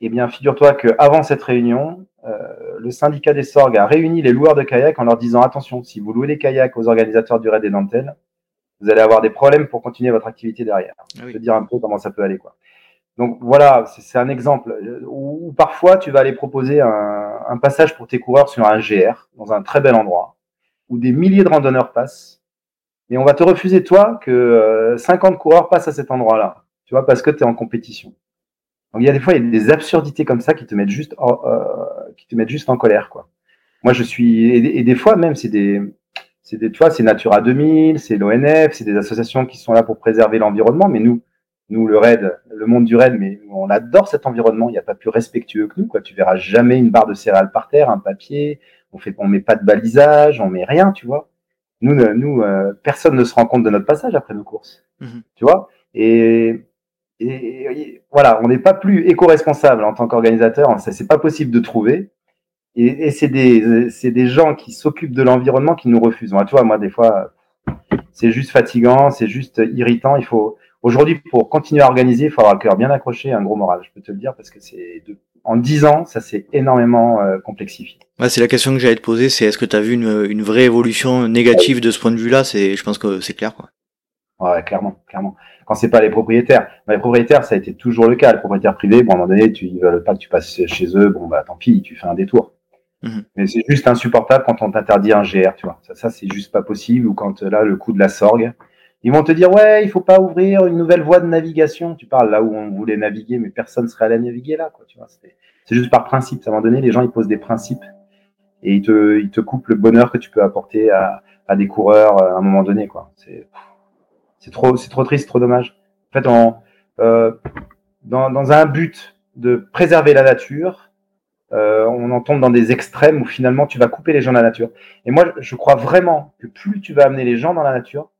Speaker 1: eh bien, figure-toi qu'avant cette réunion, euh, le syndicat des sorgues a réuni les loueurs de kayak en leur disant attention, si vous louez les kayaks aux organisateurs du raid des dentelles, vous allez avoir des problèmes pour continuer votre activité derrière. Ah Je vais dire un peu comment ça peut aller, quoi. Donc voilà, c'est un exemple où, parfois tu vas aller proposer un, un passage pour tes coureurs sur un GR dans un très bel endroit où des milliers de randonneurs passent mais on va te refuser, toi, que 50 euh, coureurs passent à cet endroit-là, tu vois, parce que tu es en compétition. Donc il y a des fois, il y a des absurdités comme ça qui te mettent juste, euh, en colère, quoi. Moi, je suis, et, des fois même, c'est des, c'est des, tu vois, c'est Natura 2000, c'est l'ONF, c'est des associations qui sont là pour préserver l'environnement, mais nous, nous, le RAID, le monde du RAID, mais on adore cet environnement. Il n'y a pas plus respectueux que nous, quoi. Tu verras jamais une barre de céréales par terre, un papier. On fait, on met pas de balisage, on met rien, tu vois nous, nous euh, personne ne se rend compte de notre passage après nos courses. Mhm. Tu vois? Et, et, voilà, on n'est pas plus éco-responsable en tant qu'organisateur. Ça, c'est pas possible de trouver. Et, et c'est des, c'est des gens qui s'occupent de l'environnement qui nous refusent. tu vois, moi, des fois, c'est juste fatigant, c'est juste irritant. Il faut, aujourd'hui, pour continuer à organiser, il faut avoir le cœur bien accroché, un gros moral. Je peux te le dire parce que c'est de en dix ans, ça s'est énormément euh, complexifié.
Speaker 2: Ouais, c'est la question que j'allais te poser, c'est est-ce que tu as vu une, une, vraie évolution négative de ce point de vue-là? C'est, je pense que c'est clair, quoi.
Speaker 1: Ouais, clairement, clairement. Quand c'est pas les propriétaires, les propriétaires, ça a été toujours le cas. Les propriétaires privés, bon, à un moment donné, tu ils veulent pas que tu passes chez eux, bon bah tant pis, tu fais un détour. Mhm. Mais c'est juste insupportable quand on t'interdit un GR, tu vois. Ça, ça c'est juste pas possible. Ou quand là, le coup de la sorgue, ils vont te dire ouais, il faut pas ouvrir une nouvelle voie de navigation. Tu parles là où on voulait naviguer, mais personne serait allé naviguer là, quoi. Tu vois, c'est juste par principe. À un moment donné, les gens ils posent des principes et ils te, ils te coupent le bonheur que tu peux apporter à, à des coureurs euh, à un moment donné, quoi. C'est trop, c'est trop triste, trop dommage. En fait, euh, dans, dans un but de préserver la nature, euh, on en tombe dans des extrêmes où finalement tu vas couper les gens de la nature. Et moi, je crois vraiment que plus tu vas amener les gens dans la nature,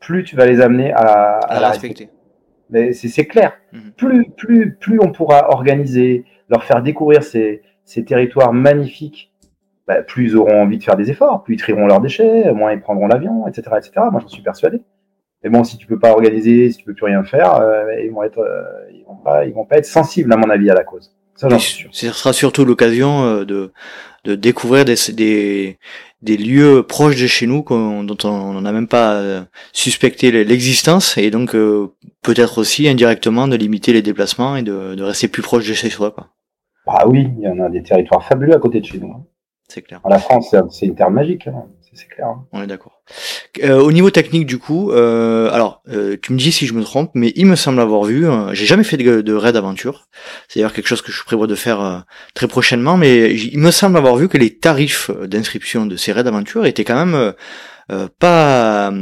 Speaker 1: plus tu vas les amener à,
Speaker 2: à, la respecter.
Speaker 1: Mais c'est clair. Mhm. Plus, plus, plus on pourra organiser, leur faire découvrir ces, ces territoires magnifiques, bah, plus ils auront envie de faire des efforts, plus ils trieront leurs déchets, moins ils prendront l'avion, etc., etc. Moi, j'en suis persuadé. Mais bon, si tu peux pas organiser, si tu peux plus rien faire, euh, ils vont être, euh, ils vont pas, ils vont pas être sensibles, à mon avis, à la cause.
Speaker 2: Ça, j'en suis sûr. Ce sera surtout l'occasion euh, de, de découvrir des, des, des lieux proches de chez nous dont on n'a même pas euh, suspecté l'existence et donc euh, peut-être aussi indirectement de limiter les déplacements et de, de rester plus proche de chez soi. Quoi.
Speaker 1: Ah oui, il y en a des territoires fabuleux à côté de chez nous. Hein.
Speaker 2: C'est clair.
Speaker 1: la France, c'est une terre magique. Hein c'est clair. Hein.
Speaker 2: On est d'accord. Euh, au niveau technique, du coup, euh, alors, euh, tu me dis si je me trompe, mais il me semble avoir vu, j'ai jamais fait de, de raid aventure, c'est d'ailleurs quelque chose que je prévois de faire très prochainement, mais il me semble avoir vu que les tarifs d'inscription de ces raids aventure étaient quand même pas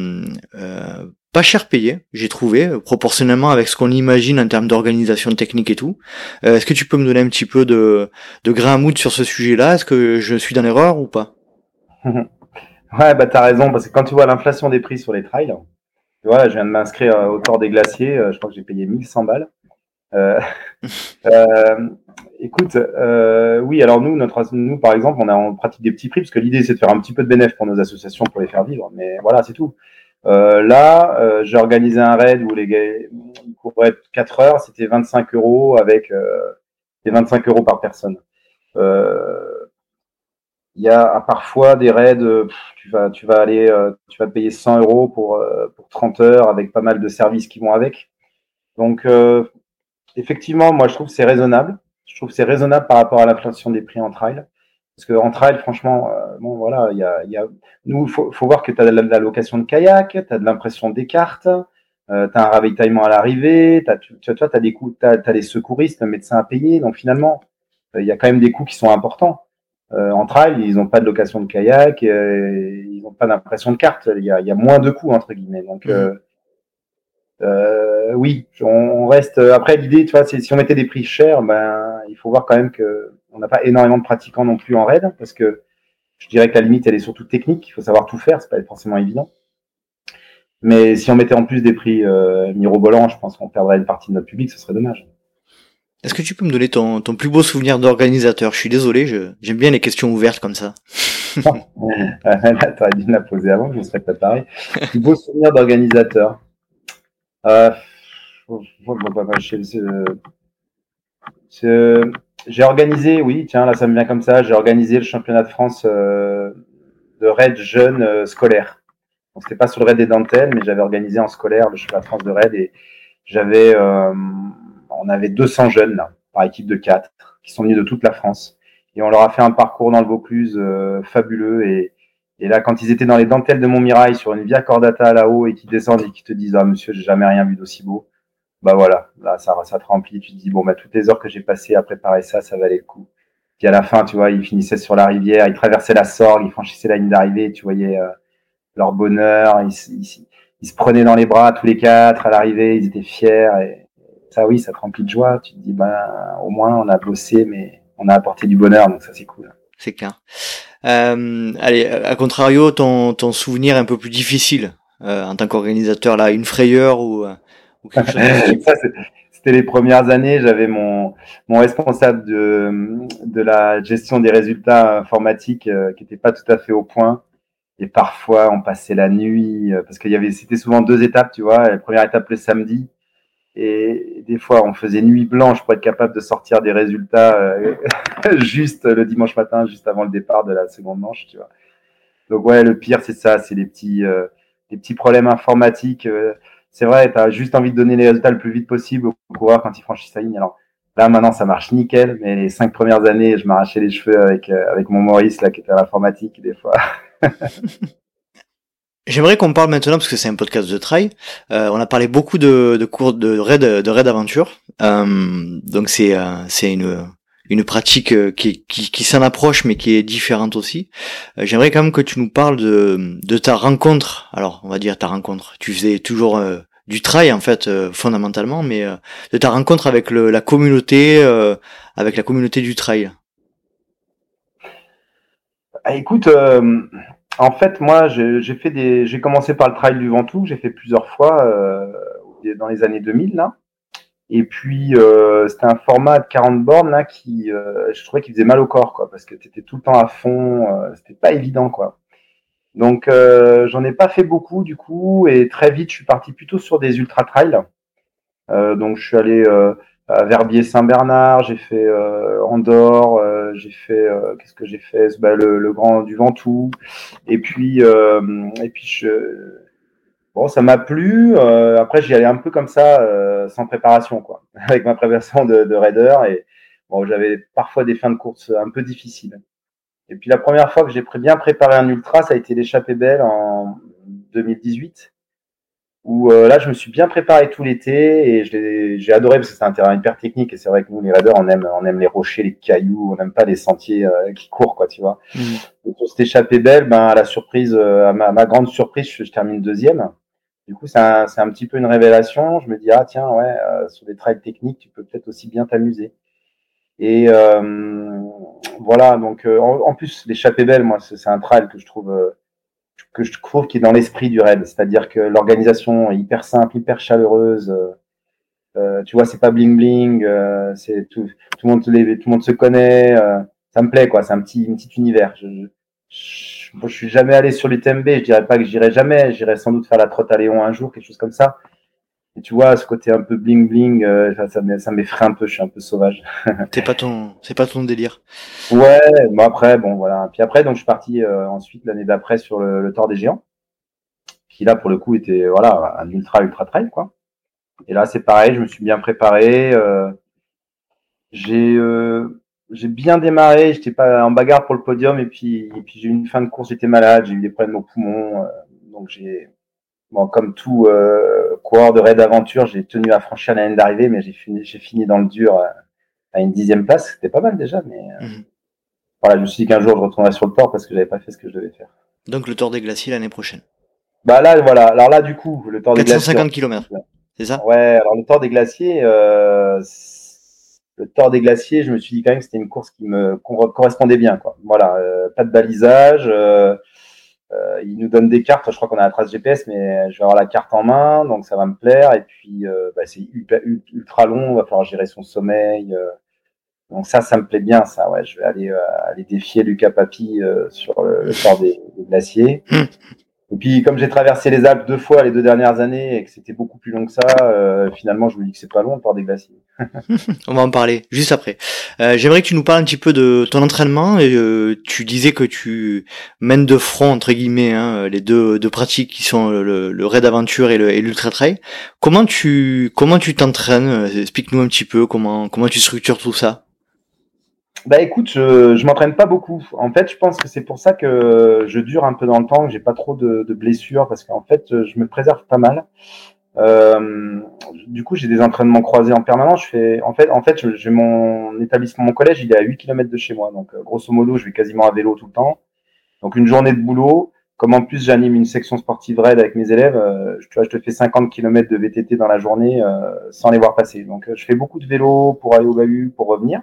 Speaker 2: pas cher payé, j'ai trouvé, proportionnellement avec ce qu'on imagine en termes d'organisation technique et tout. Est-ce que tu peux me donner un petit peu de, de grain à moudre sur ce sujet-là? Est-ce que je suis dans l'erreur ou pas? [laughs]
Speaker 1: Ouais, bah t'as raison, parce que quand tu vois l'inflation des prix sur les trails, tu vois, je viens de m'inscrire au Tour des Glaciers, je crois que j'ai payé 1100 balles. Euh, [laughs] euh, écoute, euh, oui, alors nous, notre, nous, par exemple, on, a, on pratique des petits prix parce que l'idée, c'est de faire un petit peu de bénéfice pour nos associations pour les faire vivre. Mais voilà, c'est tout. Euh, là, euh, j'ai organisé un raid où les gars couraient 4 heures, c'était 25 euros avec euh, 25 euros par personne. Il y a parfois des raids, tu vas, tu vas aller, tu vas payer 100 euros pour, pour 30 heures avec pas mal de services qui vont avec. Donc, effectivement, moi, je trouve que c'est raisonnable. Je trouve que c'est raisonnable par rapport à l'inflation des prix en trail. Parce que en trail, franchement, euh, bon, voilà, il y a, y a, nous, faut, faut voir que tu as de la, location de kayak, tu as de l'impression des cartes, euh, tu as un ravitaillement à l'arrivée, tu, tu as des coûts, tu as, les secouristes, médecins à payer. Donc, finalement, euh, il y a quand même des coûts qui sont importants. Euh, en trail, ils n'ont pas de location de kayak, euh, ils n'ont pas d'impression de carte. Il y a, y a, moins de coûts, entre guillemets. Donc, mmh. Euh, oui, on reste. Après, l'idée, tu vois, c'est si on mettait des prix chers, ben, il faut voir quand même que on n'a pas énormément de pratiquants non plus en raid, parce que je dirais que la limite, elle est surtout technique. Il faut savoir tout faire, c'est pas forcément évident. Mais si on mettait en plus des prix euh, mirobolants, je pense qu'on perdrait une partie de notre public, ce serait dommage.
Speaker 2: Est-ce que tu peux me donner ton, ton plus beau souvenir d'organisateur? Je suis désolé, j'aime bien les questions ouvertes comme ça. [laughs]
Speaker 1: T'aurais dû me la poser avant, je me serais préparé. Plus beau souvenir d'organisateur. Euh, j'ai organisé, oui, tiens, là ça me vient comme ça, j'ai organisé le championnat de France euh, de raid jeune euh, scolaire. Donc c'était pas sur le raid des dentelles, mais j'avais organisé en scolaire le championnat de France de raid et j'avais, euh, on avait 200 jeunes là, par équipe de 4, qui sont venus de toute la France. Et on leur a fait un parcours dans le Vaucluse fabuleux et, et là, quand ils étaient dans les dentelles de Montmirail sur une via cordata là-haut et qui descendent et qui te disent ah monsieur j'ai jamais rien vu d'aussi beau, bah voilà, là ça, ça te remplit. Tu te dis bon bah toutes les heures que j'ai passées à préparer ça, ça valait le coup. Puis à la fin, tu vois, ils finissaient sur la rivière, ils traversaient la Sorgue, ils franchissaient la ligne d'arrivée, tu voyais euh, leur bonheur, ils, se prenaient dans les bras tous les quatre à l'arrivée, ils étaient fiers ça oui, ça te remplit de joie. Tu te dis ben au moins on a bossé mais on a apporté du bonheur donc ça c'est cool.
Speaker 2: C'est clair. Euh, allez, à contrario, ton, ton souvenir un peu plus difficile euh, en tant qu'organisateur, là, une frayeur ou, euh, ou quelque chose [laughs]
Speaker 1: C'était les premières années, j'avais mon, mon responsable de, de la gestion des résultats informatiques euh, qui n'était pas tout à fait au point. Et parfois, on passait la nuit, parce qu'il y avait, c'était souvent deux étapes, tu vois. La première étape le samedi, et des fois, on faisait nuit blanche pour être capable de sortir des résultats euh, [laughs] juste le dimanche matin, juste avant le départ de la seconde manche, tu vois. Donc ouais, le pire, c'est ça, c'est les petits, euh, les petits problèmes informatiques. Euh. c'est vrai, tu as juste envie de donner les résultats le plus vite possible aux coureurs quand ils franchissent la ligne. Alors là, maintenant, ça marche nickel, mais les cinq premières années, je m'arrachais les cheveux avec, avec mon Maurice, là, qui était à l'informatique, des fois. [laughs]
Speaker 2: J'aimerais qu'on parle maintenant, parce que c'est un podcast de trail, euh, on a parlé beaucoup de, de cours de raid, de raid aventure. Euh, donc c'est euh, c'est une une pratique euh, qui, qui, qui s'en approche mais qui est différente aussi. Euh, j'aimerais quand même que tu nous parles de, de ta rencontre. Alors on va dire ta rencontre. Tu faisais toujours du trail en fait fondamentalement, mais de ta rencontre avec le, la communauté, avec la communauté du trail.
Speaker 1: Ah, écoute, en fait, moi, j'ai fait des, j'ai commencé par le trail du Ventoux, j'ai fait plusieurs fois euh, dans les années 2000 là. Et puis euh, c'était un format de 40 bornes là qui, euh, je trouvais qu'il faisait mal au corps quoi, parce que tu étais tout le temps à fond, euh, c'était pas évident quoi. Donc euh, j'en ai pas fait beaucoup du coup, et très vite je suis parti plutôt sur des ultra trails. donc je suis allé Verbier-Saint-Bernard, j'ai fait euh, Andorre, euh, j'ai fait euh, qu'est-ce que j'ai fait? Bah, le, Grand du Ventoux, et puis et puis je, bon ça m'a plu. après j'y allais un peu comme ça, sans préparation quoi, [laughs] avec ma préparation de, de raider et bon j'avais parfois des fins de course un peu difficiles. Et puis la première fois que j'ai bien préparé un ultra, ça a été l'échappée belle en 2018 où euh, là je me suis bien préparé tout l'été et j'ai adoré parce que c'est un terrain hyper technique et c'est vrai que nous les raiders on aime on aime les rochers les cailloux on n'aime pas les sentiers euh, qui courent quoi tu vois mmh. et pour cette échappée belle ben à la surprise euh, à ma, ma, grande surprise je, termine deuxième Du coup, c'est un, un, petit peu une révélation. Je me dis, ah tiens, ouais, euh, sur des trails techniques, tu peux peut-être aussi bien t'amuser. Et euh, voilà, donc euh, en, plus, l'échappée belle, moi, c'est un trail que je trouve que je trouve qui est dans l'esprit du raid, c'est-à-dire que l'organisation est hyper simple, hyper chaleureuse. Euh, tu vois, c'est pas bling bling, euh, c'est tout, tout, le monde, tout le monde se connaît. Euh, ça me plaît, quoi. C'est un petit, un petit univers. Je, je, je, suis jamais allé sur l'UTMB. Je dirais pas que j'irai jamais. J'irai sans doute faire la trotte à Léon un jour, quelque chose comme ça. Et tu vois, ce côté un peu bling bling, euh, ça, ça m'effraie un peu. Je suis un peu sauvage. [laughs]
Speaker 2: c'est pas ton, c'est pas ton délire.
Speaker 1: Ouais. Bon après, bon voilà. Puis après, donc je suis parti ensuite l'année d'après sur le, le Tour des Géants, qui là pour le coup était voilà un ultra ultra trail quoi. Et là, c'est pareil, je me suis bien préparé. Euh, j'ai euh, j'ai bien démarré, j'étais pas en bagarre pour le podium et puis et puis j'ai eu une fin de course, j'étais malade, j'ai eu des problèmes au poumon, euh, donc j'ai bon comme tout euh, coureur de raid d'aventure, j'ai tenu à franchir la ligne d'arrivée, mais j'ai fini j'ai fini dans le dur à une dixième place, c'était pas mal déjà, mais mmh. voilà, je me suis dit qu'un jour je retournerai sur le port parce que j'avais pas fait ce que je devais faire.
Speaker 2: Donc le Tour des Glaciers l'année prochaine.
Speaker 1: Bah là voilà, alors là du coup le Tour des
Speaker 2: Glaciers. 450 km. C'est ça?
Speaker 1: Ouais, alors le Tour des Glaciers, euh, le Tour des Glaciers, je me suis dit quand même que c'était une course qui me correspondait bien. Quoi. Voilà, euh, pas de balisage. Euh, il nous donne des cartes. Je crois qu'on a la trace GPS, mais je vais avoir la carte en main, donc ça va me plaire. Et puis, euh, bah, c'est ultra, ultra, long. Il va falloir gérer son sommeil. Euh. donc ça, ça me plaît bien. Ça, ouais, je vais aller aller défier Lucas Papi sur le, le [laughs] Tour des, des Glaciers. [laughs] Et puis, comme j'ai traversé les Alpes deux fois les deux dernières années et que c'était beaucoup plus long que ça, euh, finalement, je me dis que c'est pas long de des glaciers. [laughs]
Speaker 2: On va en parler juste après. Euh, J'aimerais que tu nous parles un petit peu de ton entraînement. Et, euh, tu disais que tu mènes de front entre guillemets hein, les deux, deux pratiques qui sont le, le raid aventure et l'ultra trail. Comment tu comment tu t'entraînes? Explique-nous un petit peu comment comment tu structures tout ça.
Speaker 1: Bah écoute, je, je m'entraîne pas beaucoup. En fait, je pense que c'est pour ça que je dure un peu dans le temps, que j'ai pas trop de, de blessures, parce qu'en fait, je me préserve pas mal. Euh, du coup, j'ai des entraînements croisés en permanence. Je fais, en fait, en fait, j'ai mon établissement, mon collège, il est à 8 km de chez moi. Donc, euh, grosso modo, je vais quasiment à vélo tout le temps. Donc, une journée de boulot. Comme en plus, j'anime une section sportive raid avec mes élèves, euh, tu vois, je te fais 50 km de VTT dans la journée euh, sans les voir passer. Donc, je fais beaucoup de vélo pour aller au bahut, pour revenir.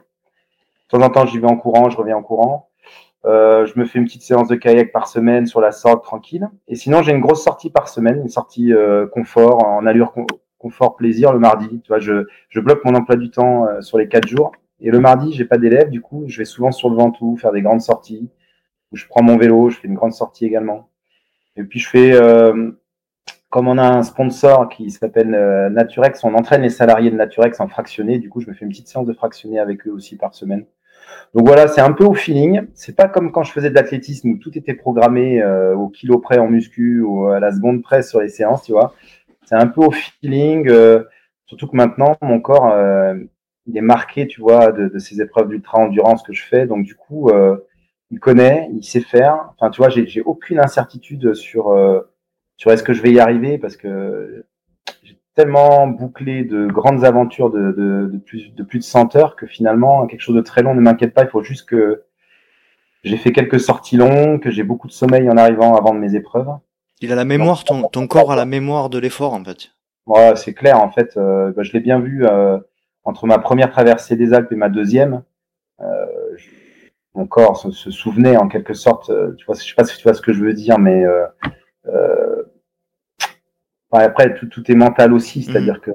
Speaker 1: De temps en temps, j'y vais en courant, je reviens en courant. Euh, je me fais une petite séance de kayak par semaine sur la sorte tranquille. Et sinon, j'ai une grosse sortie par semaine, une sortie euh, confort, en allure confort plaisir le mardi. Tu vois, je, je bloque mon emploi du temps euh, sur les quatre jours. Et le mardi, j'ai pas d'élèves, du coup, je vais souvent sur le Ventoux faire des grandes sorties. Je prends mon vélo, je fais une grande sortie également. Et puis je fais, euh, comme on a un sponsor qui s'appelle Naturex, on entraîne les salariés de Naturex en fractionné. Du coup, je me fais une petite séance de fractionné avec eux aussi par semaine. Donc voilà, c'est un peu au feeling. C'est pas comme quand je faisais de l'athlétisme où tout était programmé euh, au kilo près en muscu ou à la seconde près sur les séances, tu vois. C'est un peu au feeling, euh, surtout que maintenant mon corps euh, il est marqué, tu vois, de, ces épreuves d'ultra endurance que je fais. Donc du coup, il connaît, il sait faire. Enfin, tu vois, j'ai aucune incertitude sur sur est-ce que je vais y arriver parce que tellement bouclé de grandes aventures de, de, de, plus, de plus de 100 heures que finalement, quelque chose de très long ne m'inquiète pas. Il faut juste que j'ai fait quelques sorties longues, que j'ai beaucoup de sommeil en arrivant avant de mes épreuves.
Speaker 2: Il a la mémoire, ton, ton corps a la mémoire de l'effort en fait.
Speaker 1: Ouais, c'est clair en fait. Euh, bah, je l'ai bien vu euh, entre ma première traversée des Alpes et ma deuxième. Euh, mon corps se, se, souvenait en quelque sorte. Tu vois, je sais pas si tu vois ce que je veux dire, mais euh, après, tout, tout, est mental aussi, c'est-à-dire mhm. que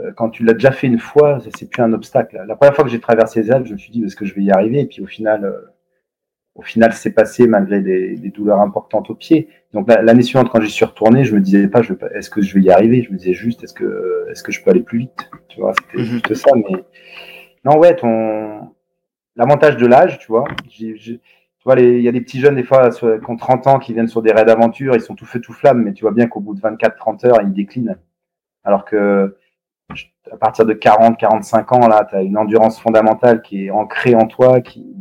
Speaker 1: euh, quand tu l'as déjà fait une fois, c'est plus un obstacle. La première fois que j'ai traversé les Alpes, je me suis dit est-ce que je vais y arriver? Et puis au final, euh, au final, c'est passé malgré des, des, douleurs importantes au pied. Donc l'année suivante, quand j'y suis retourné, je me disais pas est-ce que je vais y arriver? Je me disais juste est-ce que est-ce que je peux aller plus vite? Tu vois, c'était mhm. juste ça. Mais non, ouais, ton l'avantage de l'âge, tu vois. Tu vois, il y a des petits jeunes, des fois, qui ont 30 ans, qui viennent sur des raids d'aventure, ils sont tout feu, tout flamme, mais tu vois bien qu'au bout de 24, 30 heures, ils déclinent. Alors que, à partir de 40, 45 ans, là, tu as une endurance fondamentale qui est ancrée en toi, qui,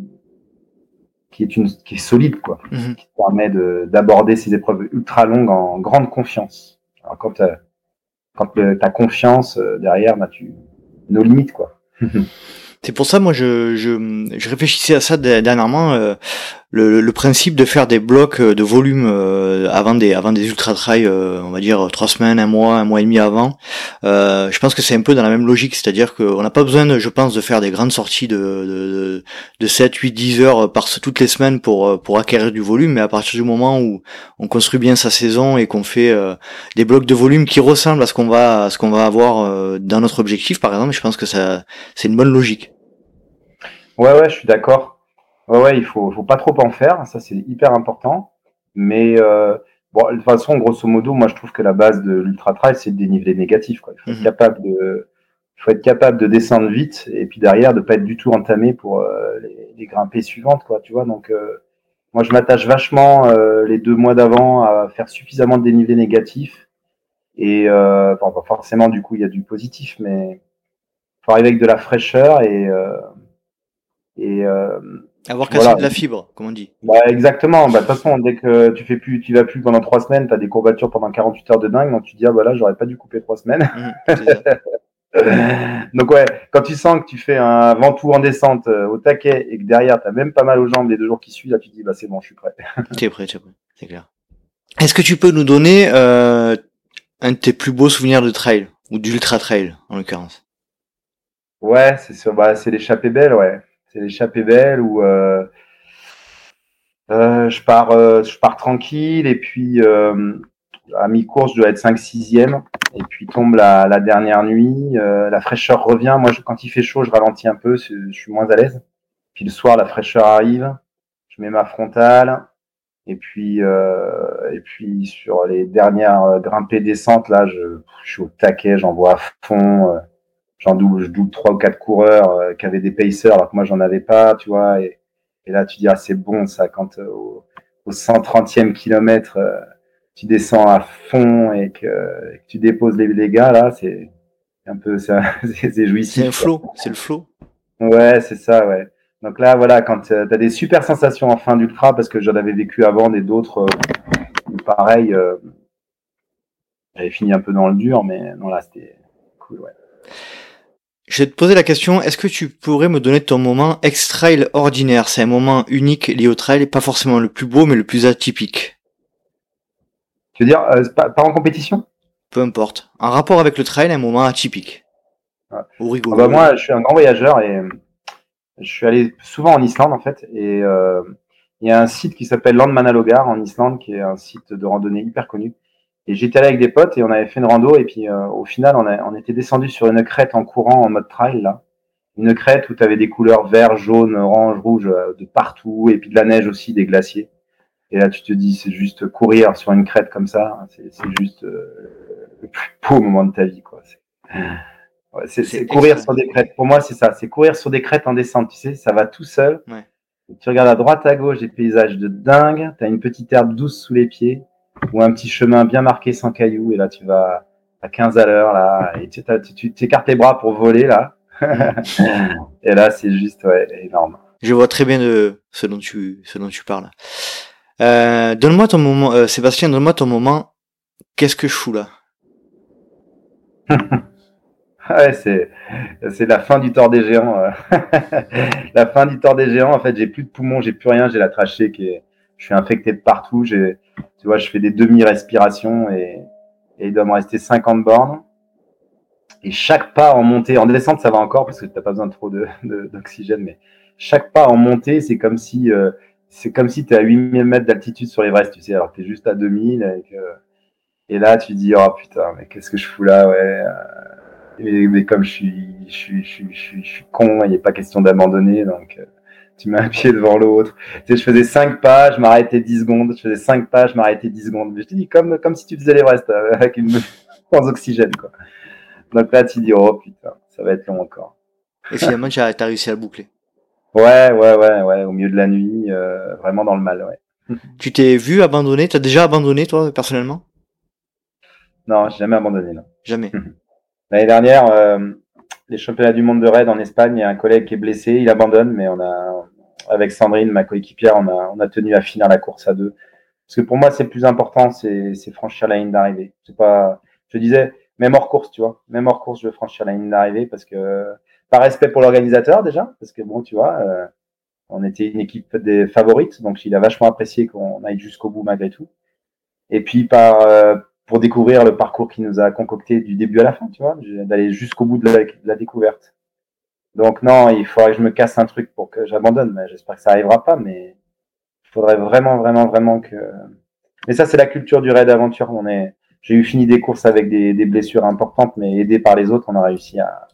Speaker 1: qui est une, qui est solide, quoi. Mhm. Qui te permet d'aborder ces épreuves ultra longues en grande confiance. Alors, quand, quand tu as confiance euh, derrière, bah, tu, nos limites, quoi. [laughs]
Speaker 2: C'est pour ça, moi, je, je, je réfléchissais à ça dernièrement. Euh, le, le, principe de faire des blocs euh, de volume euh, avant des avant des ultra trail, on va dire trois semaines, un mois, un mois et demi avant. je pense que c'est un peu dans la même logique, c'est-à-dire qu'on n'a pas besoin, je pense, de faire des grandes sorties de de, de 7, 8, 10 heures par toutes les semaines pour pour acquérir du volume, mais à partir du moment où on construit bien sa saison et qu'on fait des blocs de volume qui ressemblent à ce qu'on va à ce qu'on va avoir dans notre objectif, par exemple, je pense que ça c'est une bonne logique.
Speaker 1: Ouais, ouais, je suis d'accord. Ouais, ouais, il faut, faut pas trop en faire. Ça, c'est hyper important. Mais euh, bon, de toute façon, grosso modo, moi, je trouve que la base de l'ultra trail, c'est de déniveler négatif. Quoi. Il faut être mhm. capable de, il faut être capable de descendre vite et puis derrière de pas être du tout entamé pour euh, les, les, grimpées suivantes, quoi. Tu vois, donc euh, moi, je m'attache vachement les deux mois d'avant à faire suffisamment de dénivelé négatif. Et bon, forcément, du coup, il y a du positif, mais faut arriver avec de la fraîcheur et et
Speaker 2: euh, avoir cassé de la fibre, comme on dit.
Speaker 1: Bah, exactement. Bah, de toute façon, dès que tu fais plus, tu vas plus pendant trois semaines, tu as des courbatures pendant 48 heures de dingue, donc tu dis ah bah là j'aurais pas dû couper trois semaines. Mmh, [laughs] donc ouais, quand tu sens que tu fais un ventoux en descente euh, au taquet et que derrière tu as même pas mal aux jambes les deux jours qui suivent, là tu dis bah c'est bon, je suis prêt. [laughs]
Speaker 2: tu es prêt, tu es prêt, c'est clair. Est-ce que tu peux nous donner euh, un de tes plus beaux souvenirs de trail ou d'ultra trail en l'occurrence?
Speaker 1: Ouais, c'est bah, c'est l'échappée belle, ouais c'est l'échappée belle où euh, euh, je pars euh, je pars tranquille et puis à mi-course je dois être 5 6 e et puis tombe la, la dernière nuit la fraîcheur revient. Moi quand il fait chaud je ralentis un peu je suis moins à l'aise. Puis le soir la fraîcheur arrive je mets ma frontale et puis et puis sur les dernières grimpées descentes là je, je suis au taquet j'envoie à fond j'en double, je double trois ou quatre coureurs euh, qui avaient des pacers alors que moi j'en avais pas, tu vois. Et, et là tu dis ah c'est bon ça quand euh, au, au 130e kilomètre euh, tu descends à fond et que, et que tu déposes les, les gars là c'est un peu [laughs] c'est jouissif.
Speaker 2: C'est un flow, c'est le flow.
Speaker 1: Ouais c'est ça ouais. Donc là voilà quand tu as des super sensations en fin d'ultra parce que j'en avais vécu avant des d'autres pareil j'avais fini un peu dans le dur mais non là c'était cool ouais.
Speaker 2: Je vais te poser la question, est-ce que tu pourrais me donner ton moment extraordinaire C'est un moment unique lié au trail, pas forcément le plus beau, mais le plus atypique.
Speaker 1: Tu veux dire, euh, pas, en compétition?
Speaker 2: Peu importe. En rapport avec le trail, un moment atypique. Ou rigolo.
Speaker 1: Ah bah moi, je suis un grand voyageur et je suis allé souvent en Islande en fait. Et euh, il y a un site qui s'appelle Landmannalaugar en Islande, qui est un site de randonnée hyper connu. Et j'étais allé avec des potes et on avait fait une rando et puis euh, au final on, a, on était descendu sur une crête en courant en mode trail là. Une crête où tu avais des couleurs vert, jaune, orange, rouge euh, de partout et puis de la neige aussi, des glaciers. Et là tu te dis c'est juste courir sur une crête comme ça, hein, c'est juste euh, le plus beau moment de ta vie quoi. C'est courir sur des crêtes. Pour moi c'est ça, c'est courir sur des crêtes en descente, tu sais, ça va tout seul. Ouais. Tu regardes à droite à gauche des paysages de dingue, tu as une petite herbe douce sous les pieds ou un petit chemin bien marqué sans cailloux et là tu vas à 15 à l'heure là et tu t'écartes les bras pour voler là [laughs] et là c'est juste ouais, énorme
Speaker 2: je vois très bien de ce dont tu ce dont tu parles euh, donne-moi ton moment euh, Sébastien donne-moi ton moment qu'est-ce que je fous là? [laughs]
Speaker 1: Ouais c'est c'est la fin du tort des géants euh. [laughs] la fin du tort des géants en fait j'ai plus de poumons j'ai plus rien j'ai la trachée qui est je suis infecté de partout. J'ai, tu vois, je fais des demi-respirations et, il doit me rester 50 bornes. Et chaque pas en montée, en descente, ça va encore parce que tu n'as pas besoin de trop d'oxygène, mais chaque pas en montée, c'est comme si, euh, si tu es à 8000 mètres d'altitude sur l'Everest, tu sais, alors tu es juste à 2000. Et, et là, tu dis, oh putain, mais qu'est-ce que je fous là, ouais. Euh, mais, comme je suis, je suis, je suis, je suis, con, il n'est pas question d'abandonner, donc. Euh, tu mets un pied devant l'autre. Tu sais, je faisais 5 pas, je m'arrêtais 10 secondes. Je faisais 5 pas, je m'arrêtais 10 secondes. Je te dis, comme, comme si tu faisais l'Everest euh, avec une [laughs] sans oxygène, quoi. Donc là, tu dis, oh putain, ça va être long encore.
Speaker 2: Et finalement, tu as, réussi à le boucler.
Speaker 1: Ouais, ouais, ouais, ouais, au milieu de la nuit, euh, vraiment dans le mal, ouais. [laughs]
Speaker 2: tu t'es vu abandonner? Tu as déjà abandonné, toi, personnellement?
Speaker 1: Non, j'ai jamais abandonné, non.
Speaker 2: Jamais. [laughs]
Speaker 1: L'année dernière, euh, les championnats du monde de raid en Espagne, il y a un collègue qui est blessé, il abandonne, mais on a, avec Sandrine, ma coéquipière, on a, tenu à finir la course à deux. Parce que pour moi, c'est le plus important, c'est franchir la ligne d'arrivée. C'est pas, je disais, même hors course, tu vois, même hors course, je veux franchir la ligne d'arrivée parce que par respect pour l'organisateur déjà, parce que bon, tu vois, euh, on était une équipe des favorites, donc il a vachement apprécié qu'on aille jusqu'au bout malgré tout. Et puis par euh, pour découvrir le parcours qui nous a concocté du début à la fin, tu vois, d'aller jusqu'au bout de la, découverte. Donc non, il faudrait que je me casse un truc pour que j'abandonne, mais j'espère que ça arrivera pas, mais il faudrait vraiment, vraiment, vraiment que. Mais ça, c'est la culture du raid aventure. On est, j'ai eu fini des courses avec des, blessures importantes, mais aidé par les autres, on a réussi à,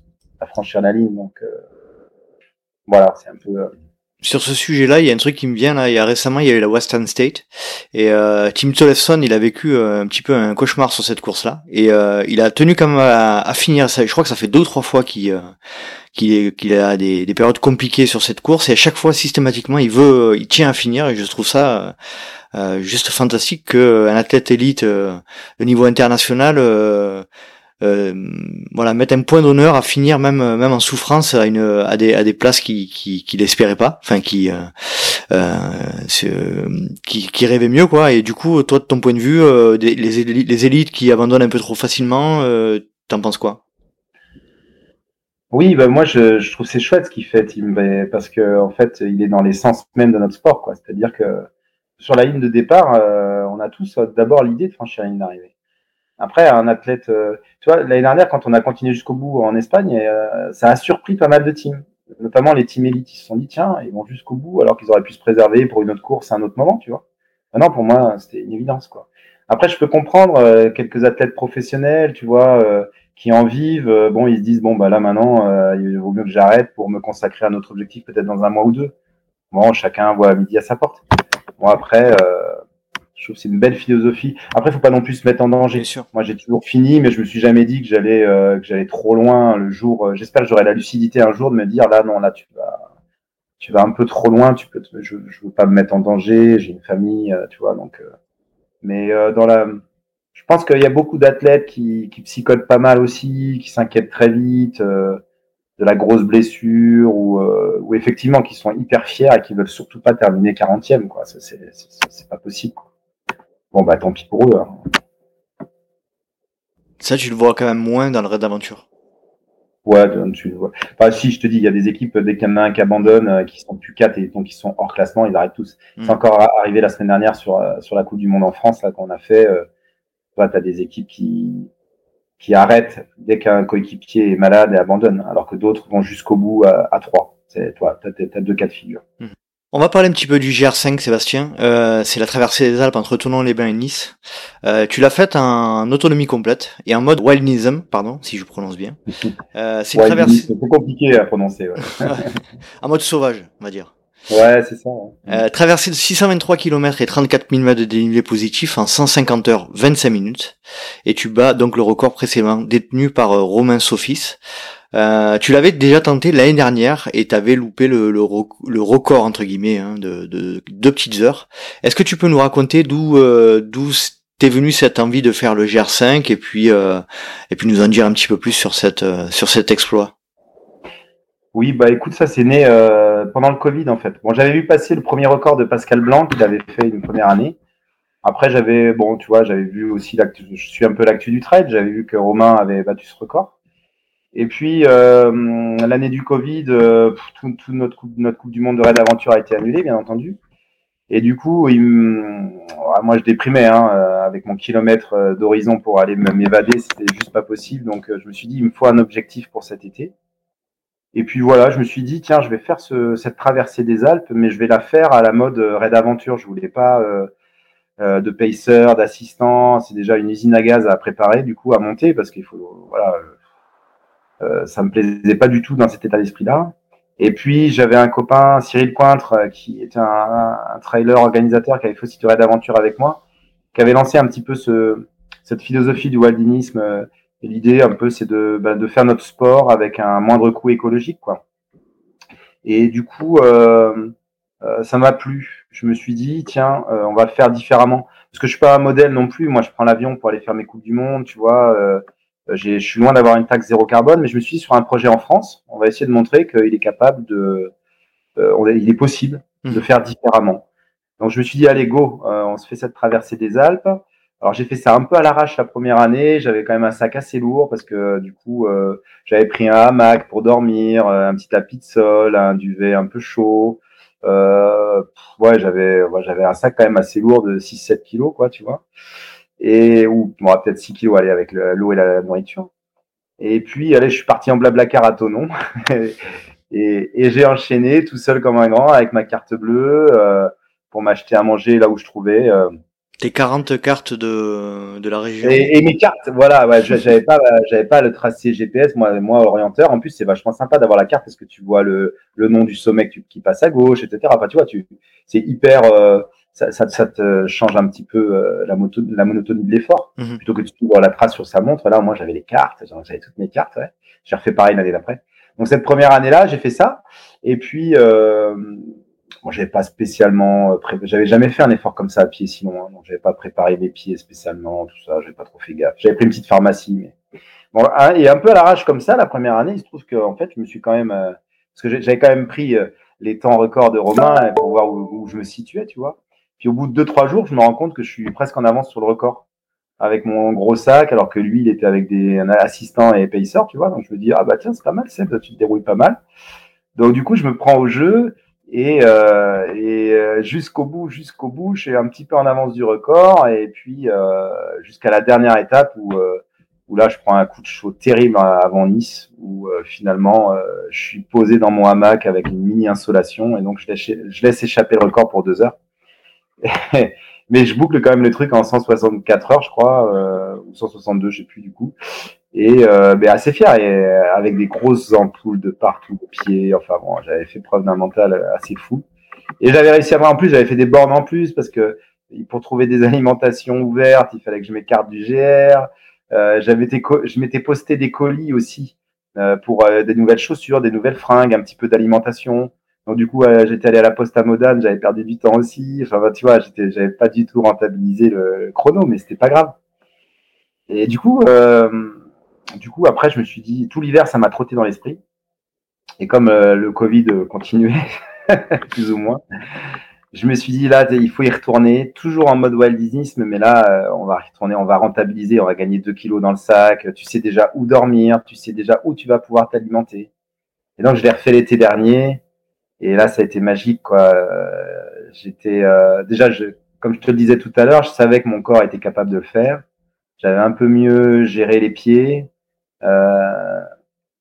Speaker 1: franchir la ligne. Donc euh, voilà, c'est un peu. Euh,
Speaker 2: sur ce sujet-là, il y a un truc qui me vient là. Il y a récemment, il y a eu la Western State et euh, Tim Tollefson, il a vécu euh, un petit peu un cauchemar sur cette course-là et euh, il a tenu quand même à, finir ça. Je crois que ça fait deux ou trois fois qu'il euh, qu'il a des, des, périodes compliquées sur cette course et à chaque fois systématiquement il veut, il tient à finir et je trouve ça juste fantastique qu'un athlète élite de niveau international euh, voilà mettre un point d'honneur à finir même même en souffrance à une à des à des places qui qui qui l'espéraient pas enfin qui euh, euh, qui qui rêvaient mieux quoi et du coup toi de ton point de vue euh, les les élites qui abandonnent un peu trop facilement euh, t'en penses quoi?
Speaker 1: Oui, bah moi je, je trouve c'est chouette ce qu'il fait Tim, parce que en fait il est dans l'essence même de notre sport, quoi. C'est-à-dire que sur la ligne de départ, on a tous d'abord l'idée de franchir la ligne d'arrivée. Après, un athlète, euh, tu vois, l'année dernière, quand on a continué jusqu'au bout en Espagne, euh, ça a surpris pas mal de teams, notamment les teams élites. Ils se sont dit, tiens, ils vont jusqu'au bout, alors qu'ils auraient pu se préserver pour une autre course à un autre moment, tu vois. non, pour moi, c'était une évidence, quoi. Après, je peux comprendre euh, quelques athlètes professionnels, tu vois, qui en vivent. bon, ils se disent, bon, bah là maintenant, il vaut mieux que j'arrête pour me consacrer à notre objectif, peut-être dans un mois ou deux. Bon, chacun voit midi à sa porte. Bon, après, je trouve que c'est une belle philosophie. Après, faut pas non plus se mettre en danger.
Speaker 2: Sûr.
Speaker 1: Moi, j'ai toujours fini, mais je me suis jamais dit que j'allais euh, que j'allais trop loin le jour. Euh, j'espère que j'aurai la lucidité un jour de me dire là, non, là, tu vas tu vas un peu trop loin. Tu peux, je, je veux pas me mettre en danger. J'ai une famille, euh, tu vois. Donc, mais dans la, je pense qu'il y a beaucoup d'athlètes qui qui psychotent pas mal aussi, qui s'inquiètent très vite de la grosse blessure ou, ou effectivement qui sont hyper fiers et qui veulent surtout pas terminer 40e quoi. C'est pas possible. Quoi. Bon, bah tant pis pour eux. Hein.
Speaker 2: Ça, tu le vois quand même moins dans le raid d'aventure.
Speaker 1: Ouais, tu le vois. Enfin, si, je te dis, il y a des équipes, dès qu'il y en a un qui abandonne, euh, qui sont plus 4 et donc qui sont hors classement, ils arrêtent tous. C'est hmm. encore arrivé la semaine dernière sur, euh, sur la Coupe du Monde en France, là, qu'on a fait. Euh, toi, tu as des équipes qui, qui arrêtent dès qu'un coéquipier est malade et abandonne, alors que d'autres vont jusqu'au bout à, à 3. C'est, toi, tu as, deux cas de figure. Hmm.
Speaker 2: On va parler un petit peu du GR5, Sébastien. Euh, c'est la traversée des Alpes entre Toulon-les-Bains et Nice. Euh, tu l'as faite en autonomie complète et en mode wildnism, pardon, si je prononce bien. [laughs]
Speaker 1: Euh, c'est traversée. C'est compliqué à prononcer. Ouais. [laughs] [laughs]
Speaker 2: en mode sauvage, on va dire.
Speaker 1: Ouais, c'est ça.
Speaker 2: Euh, traversée de 623 km et 34 000 mètres de dénivelé positif en 150 heures 25 minutes. Et tu bats donc le record précédemment détenu par euh, Romain Sophis. Euh, tu l'avais déjà tenté l'année dernière et t'avais loupé le, le, record entre guillemets hein, de, de, deux petites heures. Est-ce que tu peux nous raconter d'où euh, d'où t'es venu cette envie de faire le GR5 et puis euh, et puis nous en dire un petit peu plus sur cette sur cet exploit?
Speaker 1: Oui, bah écoute, ça c'est né euh, pendant le Covid en fait. Bon, j'avais vu passer le premier record de Pascal Blanc qu'il avait fait une première année. Après, j'avais bon, tu vois, j'avais vu aussi l'actu. Je suis un peu l'actu du trade. J'avais vu que Romain avait battu ce record. Et puis, euh, l'année du Covid, euh, tout, notre, coupe, notre Coupe du Monde de Raid Aventure a été annulée, bien entendu. Et du coup, il, moi, je déprimais hein, euh, avec mon kilomètre d'horizon pour aller m'évader. C'était juste pas possible. Donc, je me suis dit, il me faut un objectif pour cet été. Et puis voilà, je me suis dit, tiens, je vais faire ce, cette traversée des Alpes, mais je vais la faire à la mode Raid Aventure. Je voulais pas euh, de pacer, d'assistant. C'est déjà une usine à gaz à préparer, du coup, à monter, parce qu'il faut, voilà, euh, ça me plaisait pas du tout dans cet état d'esprit-là. Et puis j'avais un copain, Cyril Cointre, euh, qui était un, un, trailer organisateur qui avait fait aussi du raid d'aventure avec moi, qui avait lancé un petit peu ce, cette philosophie du waldinisme. Euh, l'idée un peu, c'est de, bah, de faire notre sport avec un moindre coût écologique, quoi. Et du coup, euh, ça m'a plu. Je me suis dit, tiens, on va le faire différemment. Parce que je suis pas un modèle non plus. Moi, je prends l'avion pour aller faire mes coupes du monde, tu vois. Euh, je suis loin d'avoir une taxe zéro carbone, mais je me suis dit sur un projet en France, on va essayer de montrer qu'il est capable de, euh, il est possible de mmh. faire différemment. Donc je me suis dit allez go, euh, on se fait cette traversée des Alpes. Alors j'ai fait ça un peu à l'arrache la première année. J'avais quand même un sac assez lourd parce que du coup euh, j'avais pris un hamac pour dormir, euh, un petit tapis de sol, un duvet un peu chaud. Euh, ouais, j'avais ouais, j'avais un sac quand même assez lourd de 6-7 kilos quoi, tu vois. Et ou bon, peut-être 6 kilos aller avec l'eau et la nourriture. Et puis allez, je suis parti en blablacar à Tonon. [laughs] et, et j'ai enchaîné tout seul comme un grand avec ma carte bleue euh, pour m'acheter à manger là où je trouvais. Euh,
Speaker 2: tes 40 cartes de, de la région.
Speaker 1: Et, mes cartes, voilà, ouais, j'avais pas, j'avais pas le tracé GPS, moi, moi orienteur. En plus, c'est vachement sympa d'avoir la carte parce que tu vois le, le nom du sommet qui, qui passe à gauche, etc. Enfin, tu vois, tu, c'est hyper, euh, ça, ça, ça, te change un petit peu euh, la, moto, la monotonie de l'effort. Mhm. Plutôt que tu vois la trace sur sa montre, là, moi, j'avais les cartes, j'avais toutes mes cartes. Ouais. J'ai refait pareil l'année d'après. Donc cette première année-là, j'ai fait ça. Et puis, euh, moi, j'avais pas spécialement, euh, j'avais jamais fait un effort comme ça à pied sinon, hein, donc j'avais pas préparé mes pieds spécialement, tout ça, j'avais pas trop fait gaffe. J'avais pris une petite pharmacie, mais bon, et un peu à l'arrache comme ça, la première année, il se trouve que en fait, je me suis quand même, euh, parce que j'avais quand même pris euh, les temps records de Romain pour voir où, je me situais, tu vois. Puis au bout de deux trois jours, je me rends compte que je suis presque en avance sur le record avec mon gros sac, alors que lui, il était avec des assistants et payeurs, tu vois. Donc je me dis ah bah tiens, c'est pas mal, Seb, tu te dérouilles pas mal. Donc du coup, je me prends au jeu et, euh, et euh, jusqu'au bout, jusqu'au bout, je suis un petit peu en avance du record. Et puis euh, jusqu'à la dernière étape où, euh, où là, je prends un coup de chaud terrible avant Nice, où euh, finalement, je suis posé dans mon hamac avec une mini insolation. Et donc, je laisse, je laisse échapper le record pour deux heures. [laughs] Mais je boucle quand même le truc en 164 heures, je crois, ou 162, je sais plus du coup. Et euh, ben, assez fier et euh, avec des grosses ampoules de partout au pied enfin bon j'avais fait preuve d'un mental assez fou. Et j'avais réussi à avoir en plus j'avais fait des bornes en plus parce que pour trouver des [laughs] alimentations ouvertes il fallait que je m'écarte du GR euh, j'avais je m'étais posté des colis aussi euh, pour euh, des nouvelles chaussures des nouvelles fringues un petit peu d'alimentation donc du coup j'étais allé à la poste à Modane j'avais perdu du temps aussi enfin bah, tu vois j'étais j'avais pas du tout rentabilisé le chrono mais c'était pas grave et du coup euh, du coup, après, je me suis dit, tout l'hiver, ça m'a trotté dans l'esprit. Et comme euh, le Covid continuait, [laughs] plus ou moins, je me suis dit, là, il faut y retourner, toujours en mode wildisme, mais là, euh, on va retourner, on va rentabiliser, on va gagner 2 kilos dans le sac, tu sais déjà où dormir, tu sais déjà où tu vas pouvoir t'alimenter. Et donc, je l'ai refait l'été dernier, et là, ça a été magique, quoi. Euh, j'étais, déjà, je, comme je te le disais tout à l'heure, je savais que mon corps était capable de le faire. J'avais un peu mieux géré les pieds. Euh,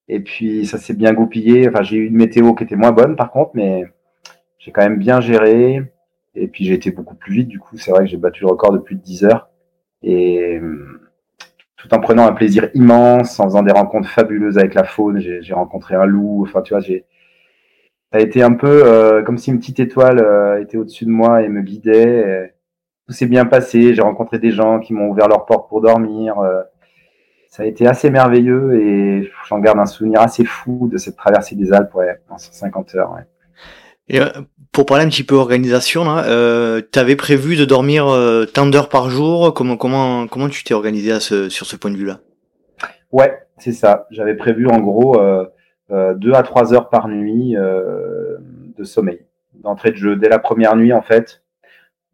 Speaker 1: et puis ça s'est bien goupillé. Enfin, j'ai eu une météo qui était moins bonne par contre, mais j'ai quand même bien géré. Et puis j'ai été beaucoup plus vite. Du coup, c'est vrai que j'ai battu le record de plus de 10 heures. Et tout en prenant un plaisir immense, en faisant des rencontres fabuleuses avec la faune. J'ai rencontré un loup. Enfin, tu vois, j'ai ça a été un peu euh, comme si une petite étoile euh, était au-dessus de moi et me guidait. tout s'est bien passé. J'ai rencontré des gens qui m'ont ouvert leurs portes pour dormir. Euh, ça a été assez merveilleux et j'en garde un souvenir assez fou de cette traversée des Alpes ouais, en 150 heures. Ouais.
Speaker 2: Et euh, pour parler un petit peu organisation, là, euh, tu avais prévu de dormir euh, tant d'heures par jour? Comment comment comment tu t'es organisé à ce, sur ce point de vue-là?
Speaker 1: Ouais, c'est ça. J'avais prévu en gros euh, euh, deux à trois heures par nuit de sommeil, d'entrée de jeu dès la première nuit en fait.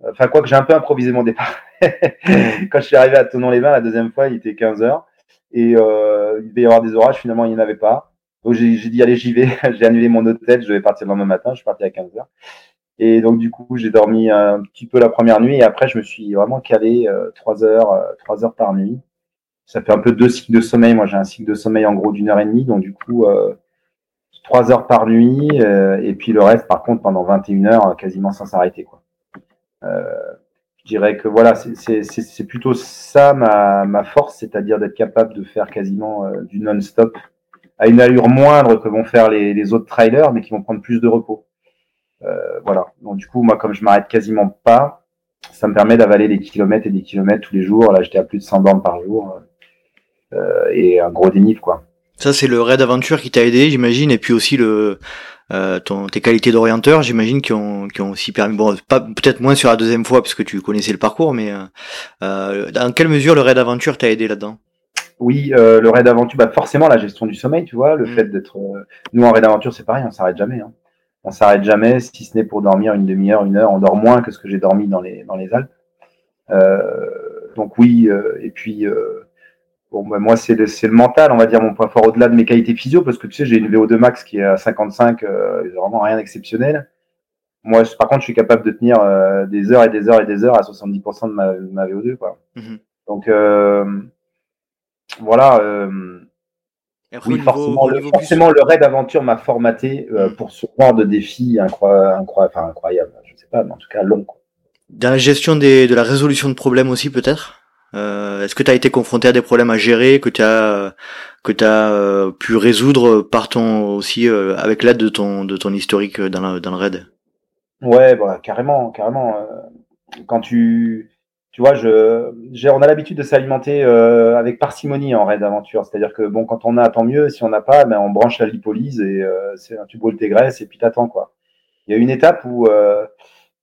Speaker 1: Enfin quoi que j'ai un peu improvisé mon départ. [laughs] Quand je suis arrivé à Tonon-les-Bains la deuxième fois, il était 15 heures. Et euh, il devait y avoir des orages, finalement, il n'y en avait pas. Donc j'ai dit, allez, j'y vais. [laughs] j'ai annulé mon hôtel, je devais partir le lendemain matin, je suis parti à 15h. Et donc du coup, j'ai dormi un petit peu la première nuit et après, je me suis vraiment calé euh, 3 heures, euh, 3 heures par nuit. Ça fait un peu deux cycles de sommeil. Moi, j'ai un cycle de sommeil en gros d'une heure et demie, donc du coup, euh, 3 heures par nuit euh, et puis le reste, par contre, pendant 21 heures, quasiment sans s'arrêter. Euh, je dirais que voilà, c'est plutôt ça ma, ma force, c'est-à-dire d'être capable de faire quasiment euh, du non-stop à une allure moindre que vont faire les, les, autres trailers, mais qui vont prendre plus de repos. Euh, voilà. Donc du coup, moi, comme je m'arrête quasiment pas, ça me permet d'avaler des kilomètres et des kilomètres tous les jours. Là, j'étais à plus de 100 bornes par jour euh, et un gros dénive, quoi.
Speaker 2: Ça, c'est le raid aventure qui t'a aidé, j'imagine, et puis aussi le euh, ton, tes qualités d'orienteur, j'imagine, qui ont, qui ont aussi permis, bon, pas peut-être moins sur la deuxième fois parce que tu connaissais le parcours, mais euh, euh dans quelle mesure le raid aventure t'a aidé là-dedans?
Speaker 1: Oui, euh, le raid aventure, bah forcément la gestion du sommeil, tu vois, le mm. fait d'être, nous en raid aventure, c'est pareil, on s'arrête jamais. Hein. On s'arrête jamais, si ce n'est pour dormir une demi-heure, une heure. On dort moins que ce que j'ai dormi dans les dans les Alpes. donc oui, et puis bon, bah, moi c'est le, le mental, on va dire mon point fort au-delà de mes qualités physio, parce que tu sais j'ai une VO2 max qui est à 55, vraiment rien d'exceptionnel. Moi, par contre, je suis capable de tenir des heures et des heures et des heures à 70% de ma, ma VO2. Quoi. Mmh donc voilà. oui, forcément, le, forcément le raid aventure m'a formaté mmh. pour ce genre de défis incroyable, enfin, incroyable, je sais pas, mais en tout cas long.
Speaker 2: Dans la gestion des, de la résolution de problèmes aussi, peut-être? Euh, Est-ce que tu as été confronté à des problèmes à gérer que tu as que tu euh, pu résoudre par ton aussi euh, avec l'aide de ton de ton historique dans, dans le raid?
Speaker 1: Ouais, bah, carrément, carrément. quand tu tu vois, je, on a l'habitude de s'alimenter avec parcimonie en raid d'aventure. C'est-à-dire que bon, quand on a, tant mieux. Si on n'a pas, ben on branche la lipolyse et c'est, tu brûles tes graisses et puis t'attends quoi. Il y a une étape où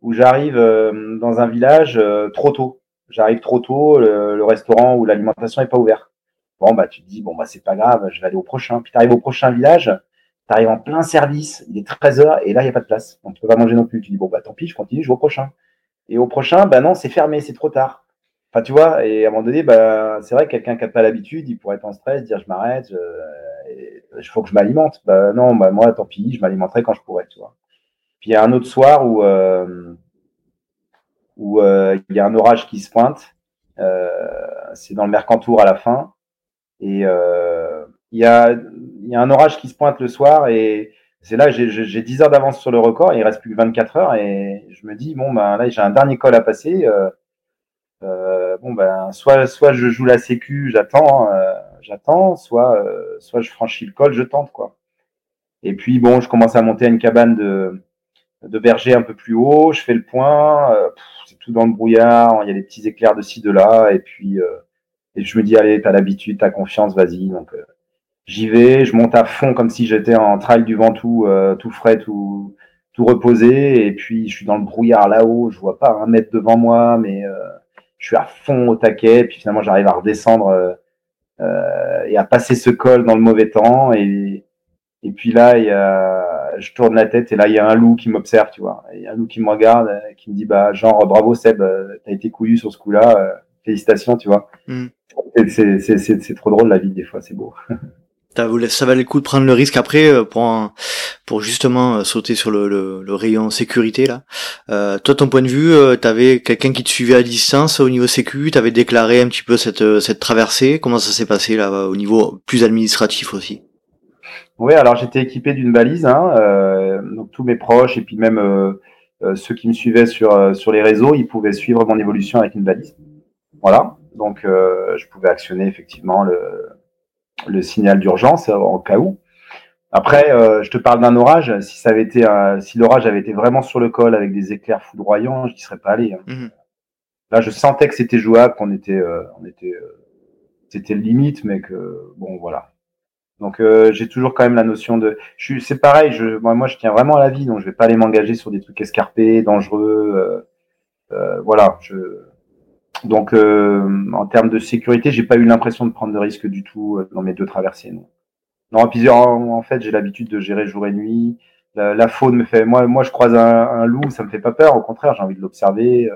Speaker 1: où j'arrive euh, dans un village euh, trop tôt. J'arrive trop tôt, le, restaurant ou l'alimentation est pas ouvert. Bon bah tu te dis bon bah c'est pas grave, je vais aller au prochain. Puis tu arrives au prochain village, tu arrives en plein service, il est 13 heures et là il y a pas de place. Donc tu peux pas manger non plus. Tu dis bon bah tant pis, je continue, je vais au prochain. Et au prochain, bah non, c'est fermé, c'est trop tard. Enfin, tu vois, et à un moment donné, bah, c'est vrai que quelqu'un qui n'a pas l'habitude, il pourrait être en stress, dire je m'arrête, il faut que je m'alimente. Bah non, bah moi, tant pis, je m'alimenterai quand je pourrai, tu vois. Puis il y a un autre soir où euh, où euh, il y a un orage qui se pointe. Euh, c'est dans le Mercantour à la fin. Et il y a, un orage qui se pointe le soir et c'est là j'ai 10 heures d'avance sur le record et il reste plus que 24 heures et je me dis bon ben là j'ai un dernier col à passer euh, bon ben soit soit je joue la sécu j'attends j'attends soit soit je franchis le col je tente quoi et puis bon je commence à monter à une cabane de de berger un peu plus haut, je fais le point, euh, dans le brouillard, il y a des petits éclairs de ci, de là, et puis euh, et je me dis, allez, t'as l'habitude, t'as confiance, vas-y. Donc euh, j'y vais, je monte à fond comme si j'étais en trail du Ventoux, tout frais, tout, tout reposé, et puis je suis dans le brouillard là-haut, je vois pas un mètre devant moi, mais je suis à fond au taquet, puis finalement j'arrive à redescendre et à passer ce col dans le mauvais temps, et, et puis là, il y a je tourne la tête et là il y a un loup qui m'observe, tu vois. Il y a un loup qui me regarde, euh, qui me dit bah genre bravo Seb, euh, t'as été couillu sur ce coup-là, euh, félicitations, tu vois. Mm. C'est trop drôle la vie des fois, c'est beau. [laughs]
Speaker 2: ça valait le coup de prendre le risque après pour pour justement sauter sur le, le, rayon sécurité là. Euh, toi, ton point de vue, euh, t'avais quelqu'un qui te suivait à distance au niveau sécu, t'avais déclaré un petit peu cette cette traversée. Comment ça s'est passé là au niveau plus administratif aussi?
Speaker 1: Oui, alors j'étais équipé d'une balise, hein, euh, donc tous mes proches et puis même euh, euh, ceux qui me suivaient sur, sur les réseaux, ils pouvaient suivre mon évolution avec une balise. Voilà, donc je pouvais actionner effectivement le, le signal d'urgence en cas où. Après, je te parle d'un orage. Si ça avait été, si l'orage avait été vraiment sur le col avec des éclairs foudroyants, je n'y serais pas allé. Hein. Mmh Là, je sentais que c'était jouable, qu'on était, on était, c'était limite, mais que bon, voilà. Donc euh, j'ai toujours quand même la notion de, je c'est pareil, je, moi, moi je tiens vraiment à la vie, donc je vais pas aller m'engager sur des trucs escarpés, dangereux, euh, euh, voilà. Je, donc en termes de sécurité, j'ai pas eu l'impression de prendre de risques du tout dans mes deux traversées. Non, non en, fait j'ai l'habitude de gérer jour et nuit. La, faune me fait, moi, moi je croise un, un, loup, ça me fait pas peur, au contraire j'ai envie de l'observer.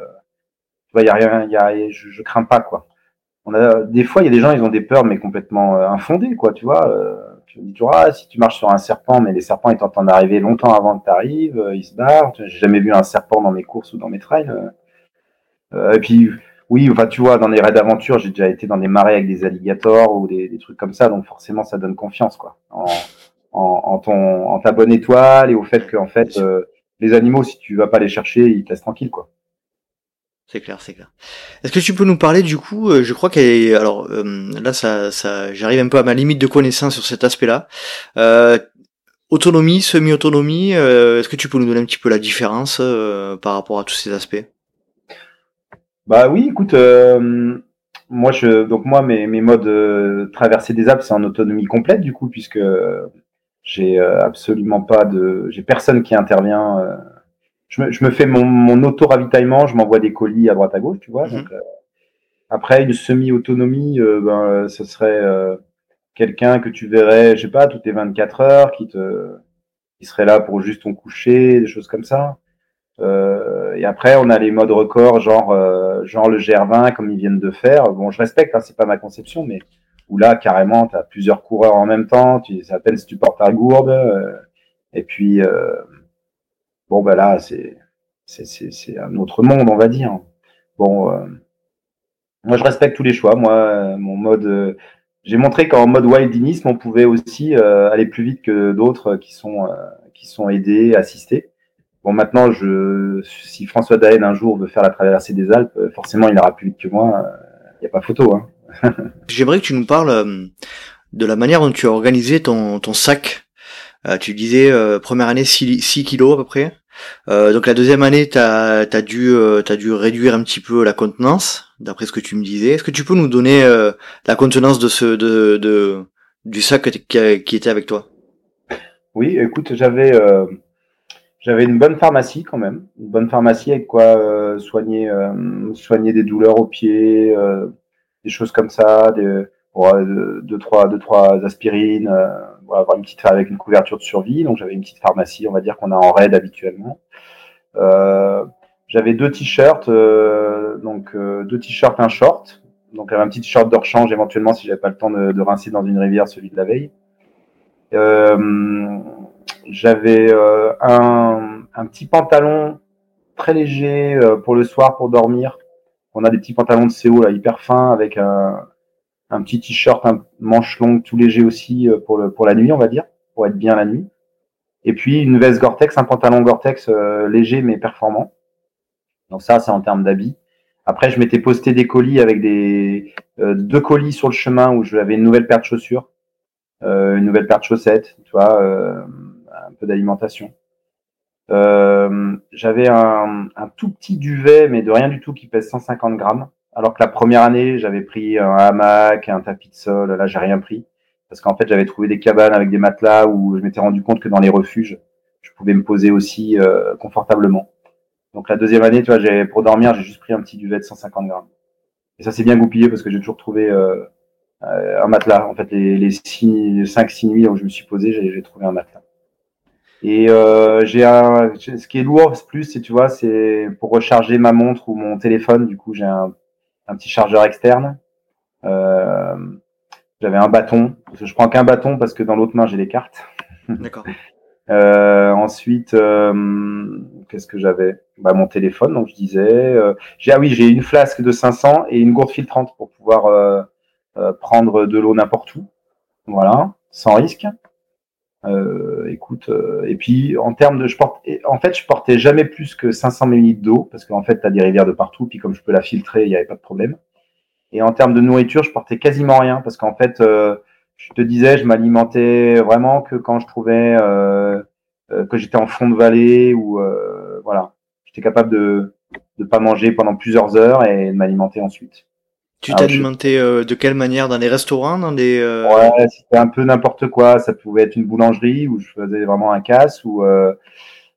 Speaker 1: tu vois, y a rien, y a, je, je crains pas quoi des fois il y a des gens ils ont des peurs mais complètement euh, infondées quoi tu vois euh, tu me dis tu vois si tu marches sur un serpent mais les serpents ils tentent d'arriver longtemps avant que tu arrives euh, ils se barrent. J'ai jamais vu un serpent dans mes courses ou dans mes trails et puis oui enfin tu vois dans les raids d'aventure j'ai déjà été dans des marais avec des alligators ou des, trucs comme ça donc forcément ça donne confiance quoi en, en, ton en ta bonne étoile et au fait que en fait les animaux si tu vas pas les chercher ils te laissent tranquille quoi
Speaker 2: c'est clair, c'est clair. Est-ce que tu peux nous parler du coup euh, Je crois qu'elle alors euh, là, ça, j'arrive un peu à ma limite de connaissance sur cet aspect-là. Euh, autonomie, semi-autonomie. Est-ce que tu peux nous donner un petit peu la différence par rapport à tous ces aspects?
Speaker 1: Bah oui, écoute, moi donc moi mes, modes traversée des Alpes, c'est en autonomie complète du coup, puisque j'ai absolument pas de, j'ai personne qui intervient je me, fais mon, auto-ravitaillement, je m'envoie des colis à droite à gauche, tu vois. Mhm. Euh, après, une semi-autonomie, euh, ben, ce serait euh, quelqu'un que tu verrais, je sais pas, toutes les 24 heures, qui te, qui serait là pour juste ton coucher, des choses comme ça. Euh, et après, on a les modes records, genre, euh, genre le GR20, comme ils viennent de faire. Bon, je respecte, hein, c'est pas ma conception, mais où là, carrément, tu as plusieurs coureurs en même temps, tu, c'est à peine si tu portes ta gourde. Euh, et puis, euh, bon, ben là, c'est, c'est, c'est, un autre monde, on va dire. Bon, euh, moi, je respecte tous les choix. Moi, mon mode, j'ai montré qu'en mode wildinisme, on pouvait aussi aller plus vite que d'autres qui sont, qui sont aidés, assistés. Bon, maintenant, je, si François Daen un jour veut faire la traversée des Alpes, forcément, il ira plus vite que moi. Il n'y a pas photo. Hein. [laughs]
Speaker 2: J'aimerais que tu nous parles euh, de la manière dont tu as organisé ton, sac. Euh, tu disais euh, première année 6, 6 kilos à peu près. Euh, donc la deuxième année, tu as, euh, dû réduire un petit peu la contenance, d'après ce que tu me disais. Est-ce que tu peux nous donner euh, la contenance de ce du sac qui, était avec toi?
Speaker 1: Oui, écoute, j'avais une bonne pharmacie quand même, une bonne pharmacie avec quoi soigner, soigner des douleurs aux pieds, des choses comme ça, des, deux, trois, deux, trois aspirines, avoir une petite avec une couverture de survie. Donc j'avais une petite pharmacie, on va dire qu'on a en raid habituellement. j'avais deux t-shirts, donc deux t-shirts, un short. Donc un petit t-shirt de rechange éventuellement si j'avais pas le temps de, rincer dans une rivière celui de la veille. Euh, j'avais euh, un, un, petit pantalon très léger euh, pour le soir pour dormir. On a des petits pantalons de CO là hyper fins avec un, un petit t-shirt, un manche longue tout léger aussi euh, pour la nuit on va dire, pour être bien la nuit. Et puis une veste Gore-Tex, un pantalon Gore-Tex euh, léger mais performant. Donc ça c'est en termes d'habits. Après je m'étais posté des colis avec des euh, deux colis sur le chemin où j'avais une nouvelle paire de chaussures, une nouvelle paire de chaussettes, tu vois un peu d'alimentation. J'avais un, tout petit duvet, mais de rien du tout, qui pèse 150 grammes. Alors que la première année, j'avais pris un hamac, un tapis de sol. Là, j'ai rien pris. Parce qu'en fait, j'avais trouvé des cabanes avec des matelas où je m'étais rendu compte que dans les refuges, je pouvais me poser aussi euh, confortablement. Donc la deuxième année, tu vois, j'ai pour dormir, j'ai juste pris un petit duvet de 150 grammes. Et ça s'est bien goupillé parce que j'ai toujours trouvé euh, un matelas. En fait, les, les 5-6 nuits où je me suis posé, j'ai trouvé un matelas. Et euh, j'ai un, ce qui est lourd plus, c'est tu vois, c'est pour recharger ma montre ou mon téléphone. Du coup, j'ai un, un, petit chargeur externe. Euh, J'avais un bâton. Je prends qu'un bâton parce que dans l'autre main j'ai les cartes.
Speaker 2: D'accord. [laughs]
Speaker 1: euh, ensuite, euh, qu'est-ce que j'avais? Bah, mon téléphone. Donc je disais, euh, j'ai ah oui, j'ai une flasque de 500 et une gourde filtrante pour pouvoir prendre de l'eau n'importe où. Voilà, sans risque. Euh, écoute, euh, et puis en termes de, je porte, en fait, je portais jamais plus que 500 ml d'eau parce qu'en fait, tu as des rivières de partout, puis comme je peux la filtrer, il n'y avait pas de problème. Et en termes de nourriture, je portais quasiment rien parce qu'en fait, euh, je te disais, je m'alimentais vraiment que quand je trouvais euh, euh que j'étais en fond de vallée ou euh, voilà, j'étais capable de ne pas manger pendant plusieurs heures et de m'alimenter ensuite.
Speaker 2: Tu t'alimentais euh, de quelle manière? Dans des restaurants Dans des euh...
Speaker 1: Ouais, c'était un peu n'importe quoi. Ça pouvait être une boulangerie où je faisais vraiment un casse ou euh,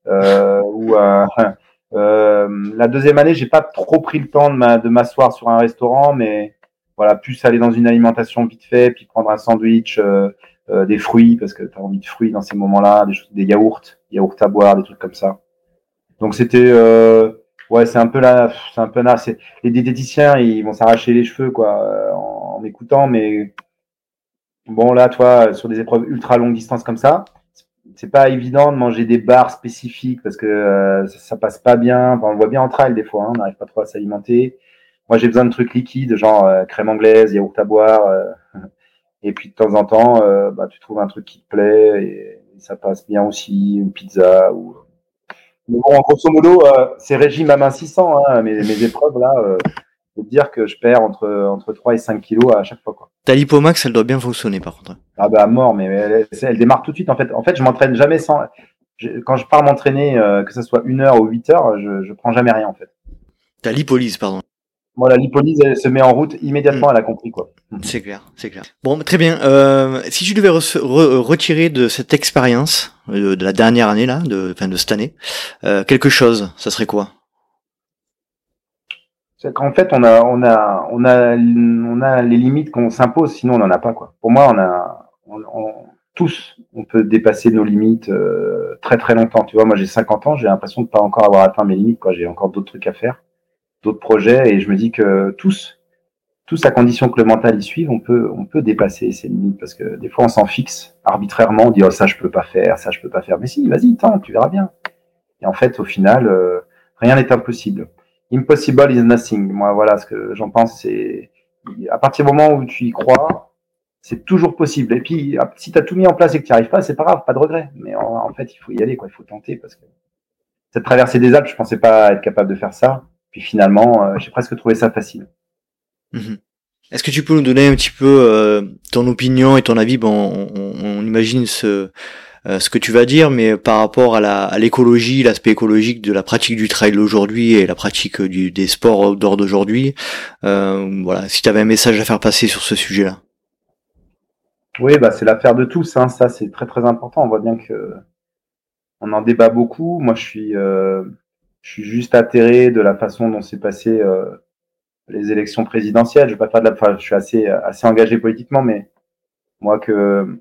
Speaker 1: ou [laughs] la deuxième année, j'ai pas trop pris le temps de m'asseoir sur un restaurant, mais voilà, plus aller dans une alimentation vite fait, puis prendre un sandwich, des fruits parce que tu as envie de fruits dans ces moments-là, des, des yaourts, yaourts à boire, des trucs comme ça. Donc c'était ouais, c'est un peu là, c'est un peu là. Les diététiciens, ils vont s'arracher les cheveux quoi en, en m'écoutant, mais bon là, toi, sur des épreuves ultra longue distance comme ça, c'est pas évident de manger des barres spécifiques parce que euh, ça, ça, passe pas bien. On le voit bien en trail des fois, hein, on n'arrive pas trop à s'alimenter. Moi, j'ai besoin de trucs liquides, genre euh, crème anglaise, yaourt à boire. Euh, [laughs] et puis de temps en temps, euh, bah, tu trouves un truc qui te plaît et, et ça passe bien aussi, une pizza ou mais bon, grosso modo, euh, c'est régime amincissant. Hein, mes, mes épreuves, là, euh, je veux dire que je perds entre, entre 3 et 5 kilos à chaque fois. Quoi.
Speaker 2: Ta lipomax, elle doit bien fonctionner par contre.
Speaker 1: Ah bah à mort, mais elle, elle, démarre tout de suite. En fait, en fait je m'entraîne jamais sans... Je, quand je pars m'entraîner, euh, que ce soit une heure ou 8 heures, je, je prends jamais rien en fait.
Speaker 2: Ta lipolyse, pardon.
Speaker 1: Moi, la lipolyse, elle se met en route immédiatement, mmh. elle a compris quoi.
Speaker 2: C'est clair, c'est clair. Bon, très bien. Euh, si tu devais re re retirer de cette expérience de, de, la dernière année là, de, enfin de cette année, euh, quelque chose, ça serait quoi?
Speaker 1: C'est qu'en fait, on a, on a, on a, on a les limites qu'on s'impose, sinon on n'en a pas quoi. Pour moi, on a, on, on, tous, on peut dépasser nos limites euh, très très longtemps. Tu vois, moi j'ai 50 ans, j'ai l'impression de pas encore avoir atteint mes limites. Quoi, j'ai encore d'autres trucs à faire, d'autres projets, et je me dis que tous, tous à condition que le mental y suive, on peut, on peut dépasser ces limites parce que des fois on s'en fixe arbitrairement, on dit oh ça je peux pas faire, ça je peux pas faire. Mais si, vas-y, tente, tu verras bien. Et en fait, au final, euh, rien n'est impossible. Impossible is nothing. Moi, voilà ce que j'en pense. C'est à partir du moment où tu y crois, c'est toujours possible. Et puis, ah, si tu as tout mis en place et que tu n'y arrives pas, c'est pas grave, pas de regret. Mais en, fait, il faut y aller, quoi. Il faut tenter parce que cette traversée des Alpes, je pensais pas être capable de faire ça. Puis finalement, euh, j'ai presque trouvé ça facile.
Speaker 2: Mhm. Est-ce que tu peux nous donner un petit peu euh, ton opinion et ton avis? Bon, on, imagine ce, euh, ce que tu vas dire, mais par rapport à l'écologie, l'aspect écologique de la pratique du trail aujourd'hui et la pratique du, des sports outdoor d'aujourd'hui, voilà, si tu avais un message à faire passer sur ce sujet-là.
Speaker 1: Oui, bah, c'est l'affaire de tous. Hein. Ça, c'est très très important. On voit bien que on en débat beaucoup. Moi, je suis, je suis juste atterré de la façon dont s'est passé euh, les élections présidentielles. Je vais pas faire de la, enfin, je suis assez assez engagé politiquement, mais moi que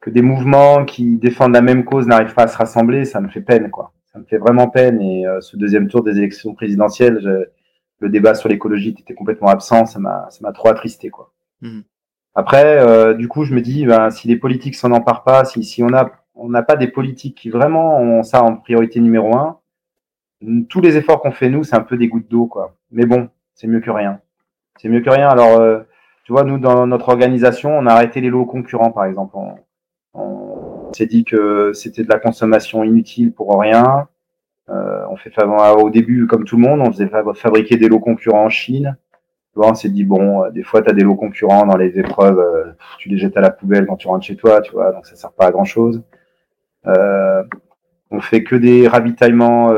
Speaker 1: que des mouvements qui défendent la même cause n'arrivent pas à se rassembler, ça me fait peine, quoi. Ça me fait vraiment peine. Et euh, ce deuxième tour des élections présidentielles, le débat sur l'écologie était complètement absent. Ça m'a ça m'a trop attristé, quoi. Mmh. Après, euh, du coup, je me dis, ben, si les politiques s'en emparent pas, si, si on a on n'a pas des politiques qui vraiment ont ça en priorité numéro un, tous les efforts qu'on fait nous, c'est un peu des gouttes d'eau, quoi. Mais bon, c'est mieux que rien. C'est mieux que rien. Alors, euh, tu vois, nous, dans notre organisation, on a arrêté les lots concurrents, par exemple. On, s'est dit que c'était de la consommation inutile pour rien. Euh, on fait au début, comme tout le monde, on faisait fabriquer des lots concurrents en Chine on s'est dit bon, euh, des fois tu as des lots concurrents dans les épreuves, euh, tu les jettes à la poubelle quand tu rentres chez toi, tu vois, donc ça sert pas à grand chose. On fait que des ravitaillements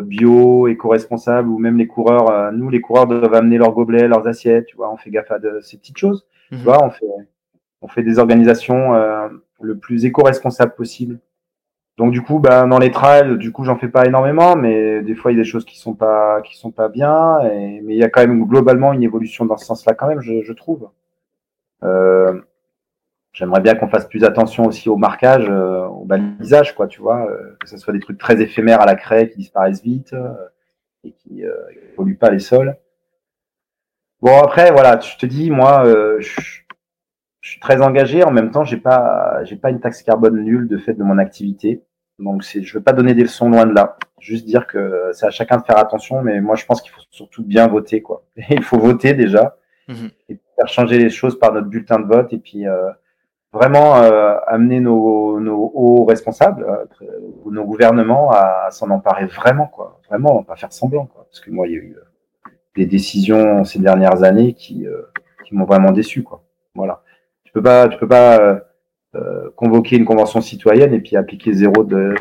Speaker 1: bio, éco-responsables, ou même les coureurs, euh, nous les coureurs doivent amener leurs gobelets, leurs assiettes, tu vois, on fait gaffe à de, ces petites choses, tu mhm. vois, on fait, on fait des organisations le plus éco-responsable possible. Donc du coup, bah, dans les trails, du coup, j'en fais pas énormément, mais des fois il y a des choses qui sont pas qui sont pas bien. Et, mais il y a quand même globalement une évolution dans ce sens-là quand même, je, je trouve. Euh, J'aimerais bien qu'on fasse plus attention aussi au marquage, euh, au balisage, quoi, tu vois, euh, que ce soit des trucs très éphémères à la craie qui disparaissent vite euh, et qui ne polluent pas les sols. Bon après, voilà, je te dis, moi, je, je suis très engagé. En même temps, j'ai pas, j'ai pas une taxe carbone nulle de fait de mon activité. Donc, c'est, je veux pas donner des leçons loin de là. Juste dire que c'est à chacun de faire attention. Mais moi, je pense qu'il faut surtout bien voter, quoi. [laughs] il faut voter déjà mhm. et faire changer les choses par notre bulletin de vote et puis euh, vraiment euh, amener nos, nos hauts responsables, euh, nos gouvernements à, s'en emparer vraiment, quoi. Vraiment, pas faire semblant, quoi. Parce que moi, il y a eu des décisions ces dernières années qui, qui m'ont vraiment déçu, quoi. Voilà peux pas, tu peux pas euh, euh, convoquer une convention citoyenne et puis appliquer zéro de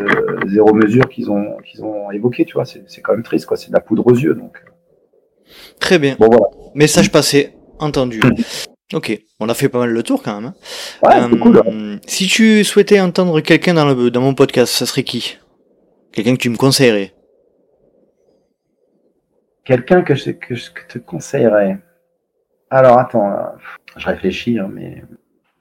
Speaker 1: zéro mesure qu'ils ont qu'ils ont évoqué. Tu vois, c'est quand même triste, quoi. C'est de la poudre aux yeux, donc.
Speaker 2: Très bien. Bon voilà. Message passé, entendu. [laughs] Ok, on a fait pas mal le tour quand même.
Speaker 1: Hein. Cool, hein.
Speaker 2: Si tu souhaitais entendre quelqu'un dans, le, dans mon podcast, ça serait qui? Quelqu'un que tu me conseillerais?
Speaker 1: Quelqu'un que je, que je te conseillerais. Alors attends, je réfléchis, hein, mais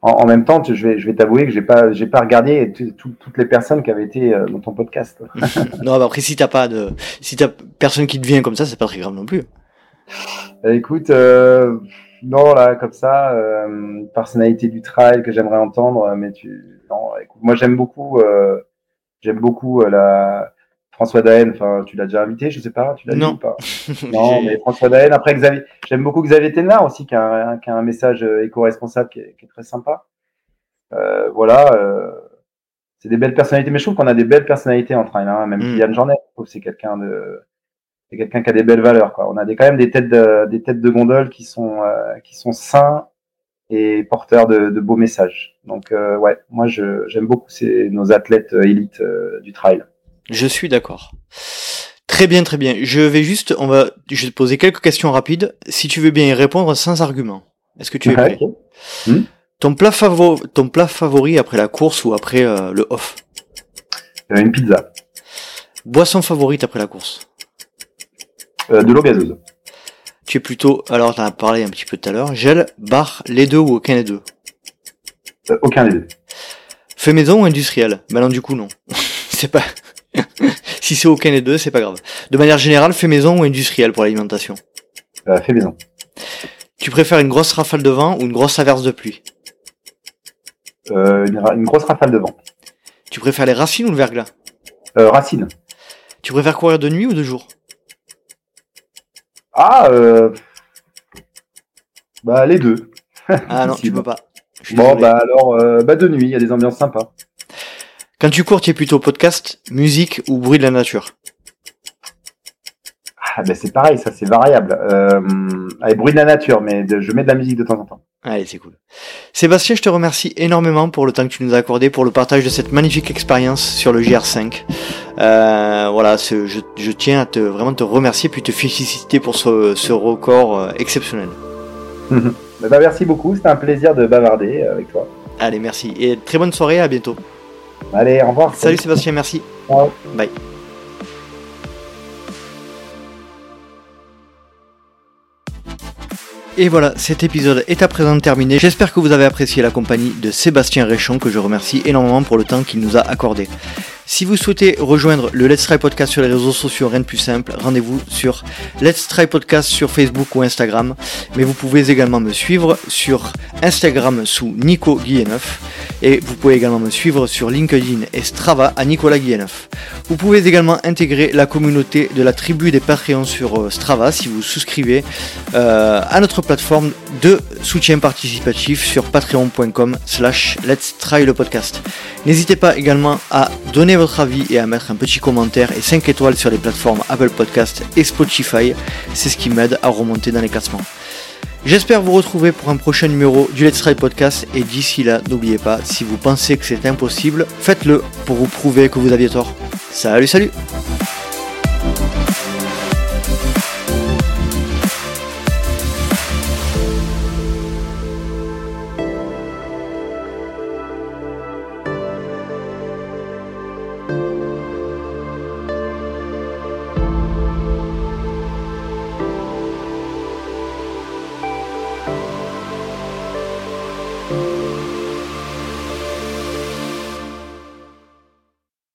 Speaker 1: en, même temps, je vais, je vais t'avouer que j'ai pas, j'ai pas regardé toutes les personnes qui avaient été euh, dans ton podcast. [laughs]
Speaker 2: non, bah après, si t'as pas de, si t'as personne qui te vient comme ça, c'est pas très grave non plus.
Speaker 1: Euh, écoute, euh, non là, comme ça, euh, personnalité du trail que j'aimerais entendre, mais tu, non, écoute, moi j'aime beaucoup, j'aime beaucoup la François Daen, enfin, tu l'as déjà invité, je sais pas, tu l'as
Speaker 2: non.
Speaker 1: pas? [laughs] Non, mais François Daen. Après, Xavier, j'aime beaucoup Xavier Ténard aussi, qui a un, qui a un message euh, éco-responsable qui, qui, est très sympa. Euh, voilà, euh, c'est des belles personnalités, mais je trouve qu'on a des belles personnalités en train, hein. même mm. Yann Jornet, je trouve c'est quelqu'un de, c'est quelqu'un qui a des belles valeurs, quoi. On a des, quand même des têtes de, des têtes de gondole qui sont, euh, qui sont sains et porteurs de, de beaux messages. Donc, euh, ouais, moi, j'aime beaucoup ces, nos athlètes élites du trail.
Speaker 2: Je suis d'accord. Très bien, très bien. Je vais juste, on va, je vais te poser quelques questions rapides. Si tu veux bien y répondre sans argument. Est-ce que tu es prêt hmm. ton, plat favori, ton plat favori après la course ou après euh, le off?
Speaker 1: Euh, Une pizza.
Speaker 2: Boisson favorite après la course
Speaker 1: euh, De l'eau gazeuse.
Speaker 2: Tu es plutôt, alors t'en as parlé un petit peu tout à l'heure, gel, bar, les deux ou aucun des deux
Speaker 1: Aucun des deux.
Speaker 2: Fait maison ou industriel? Ben non, du coup, non. [laughs] c'est pas. [laughs] si c'est aucun des deux, c'est pas grave. De manière générale, fait maison ou industriel pour l'alimentation?
Speaker 1: Euh, Fait maison.
Speaker 2: Tu préfères une grosse rafale de vent ou une grosse averse de pluie?
Speaker 1: Euh, une, une, grosse rafale de vent.
Speaker 2: Tu préfères les racines ou le verglas?
Speaker 1: Euh, Racines.
Speaker 2: Tu préfères courir de nuit ou de jour?
Speaker 1: Ah, euh... bah les deux.
Speaker 2: Ah non, [laughs] tu peux pas.
Speaker 1: Bon, bah alors, euh, bah de nuit, il y a des ambiances sympas.
Speaker 2: Quand tu cours, tu es plutôt podcast, musique ou bruit de la nature?
Speaker 1: Ah, bah c'est pareil, ça c'est variable. Euh, allez, bruit de la nature, mais de, je mets de la musique de temps en temps.
Speaker 2: Allez, c'est cool. Sébastien, je te remercie énormément pour le temps que tu nous as accordé, pour le partage de cette magnifique expérience sur le GR5. Euh, voilà, je, je, tiens à te vraiment te remercier puis te féliciter pour ce, ce record euh, exceptionnel.
Speaker 1: bah, merci beaucoup, c'était un plaisir de bavarder avec toi.
Speaker 2: Allez, merci. Et très bonne soirée, à bientôt.
Speaker 1: Allez, au revoir.
Speaker 2: Salut Sébastien, merci.
Speaker 1: Ciao.
Speaker 2: Bye. Et voilà, cet épisode est à présent terminé. J'espère que vous avez apprécié la compagnie de Sébastien Réchon, que je remercie énormément pour le temps qu'il nous a accordé. Si vous souhaitez rejoindre le Let's Try Podcast sur les réseaux sociaux, rien de plus simple, rendez-vous sur Let's Try Podcast sur Facebook ou Instagram. Mais vous pouvez également me suivre sur Instagram sous Nico Guilleneuf. Et vous pouvez également me suivre sur LinkedIn et Strava à Nicolas Guilleneuf. Vous pouvez également intégrer la communauté de la tribu des Patreons sur Strava si vous souscrivez euh, à notre plateforme de soutien participatif sur patreon.com slash let's try le podcast. N'hésitez pas également à donner votre avis et à mettre un petit commentaire et 5 étoiles sur les plateformes Apple Podcast et Spotify. C'est ce qui m'aide à remonter dans les classements. J'espère vous retrouver pour un prochain numéro du Let's Try Podcast et d'ici là, n'oubliez pas, si vous pensez que c'est impossible, faites-le pour vous prouver que vous aviez tort. Salut, salut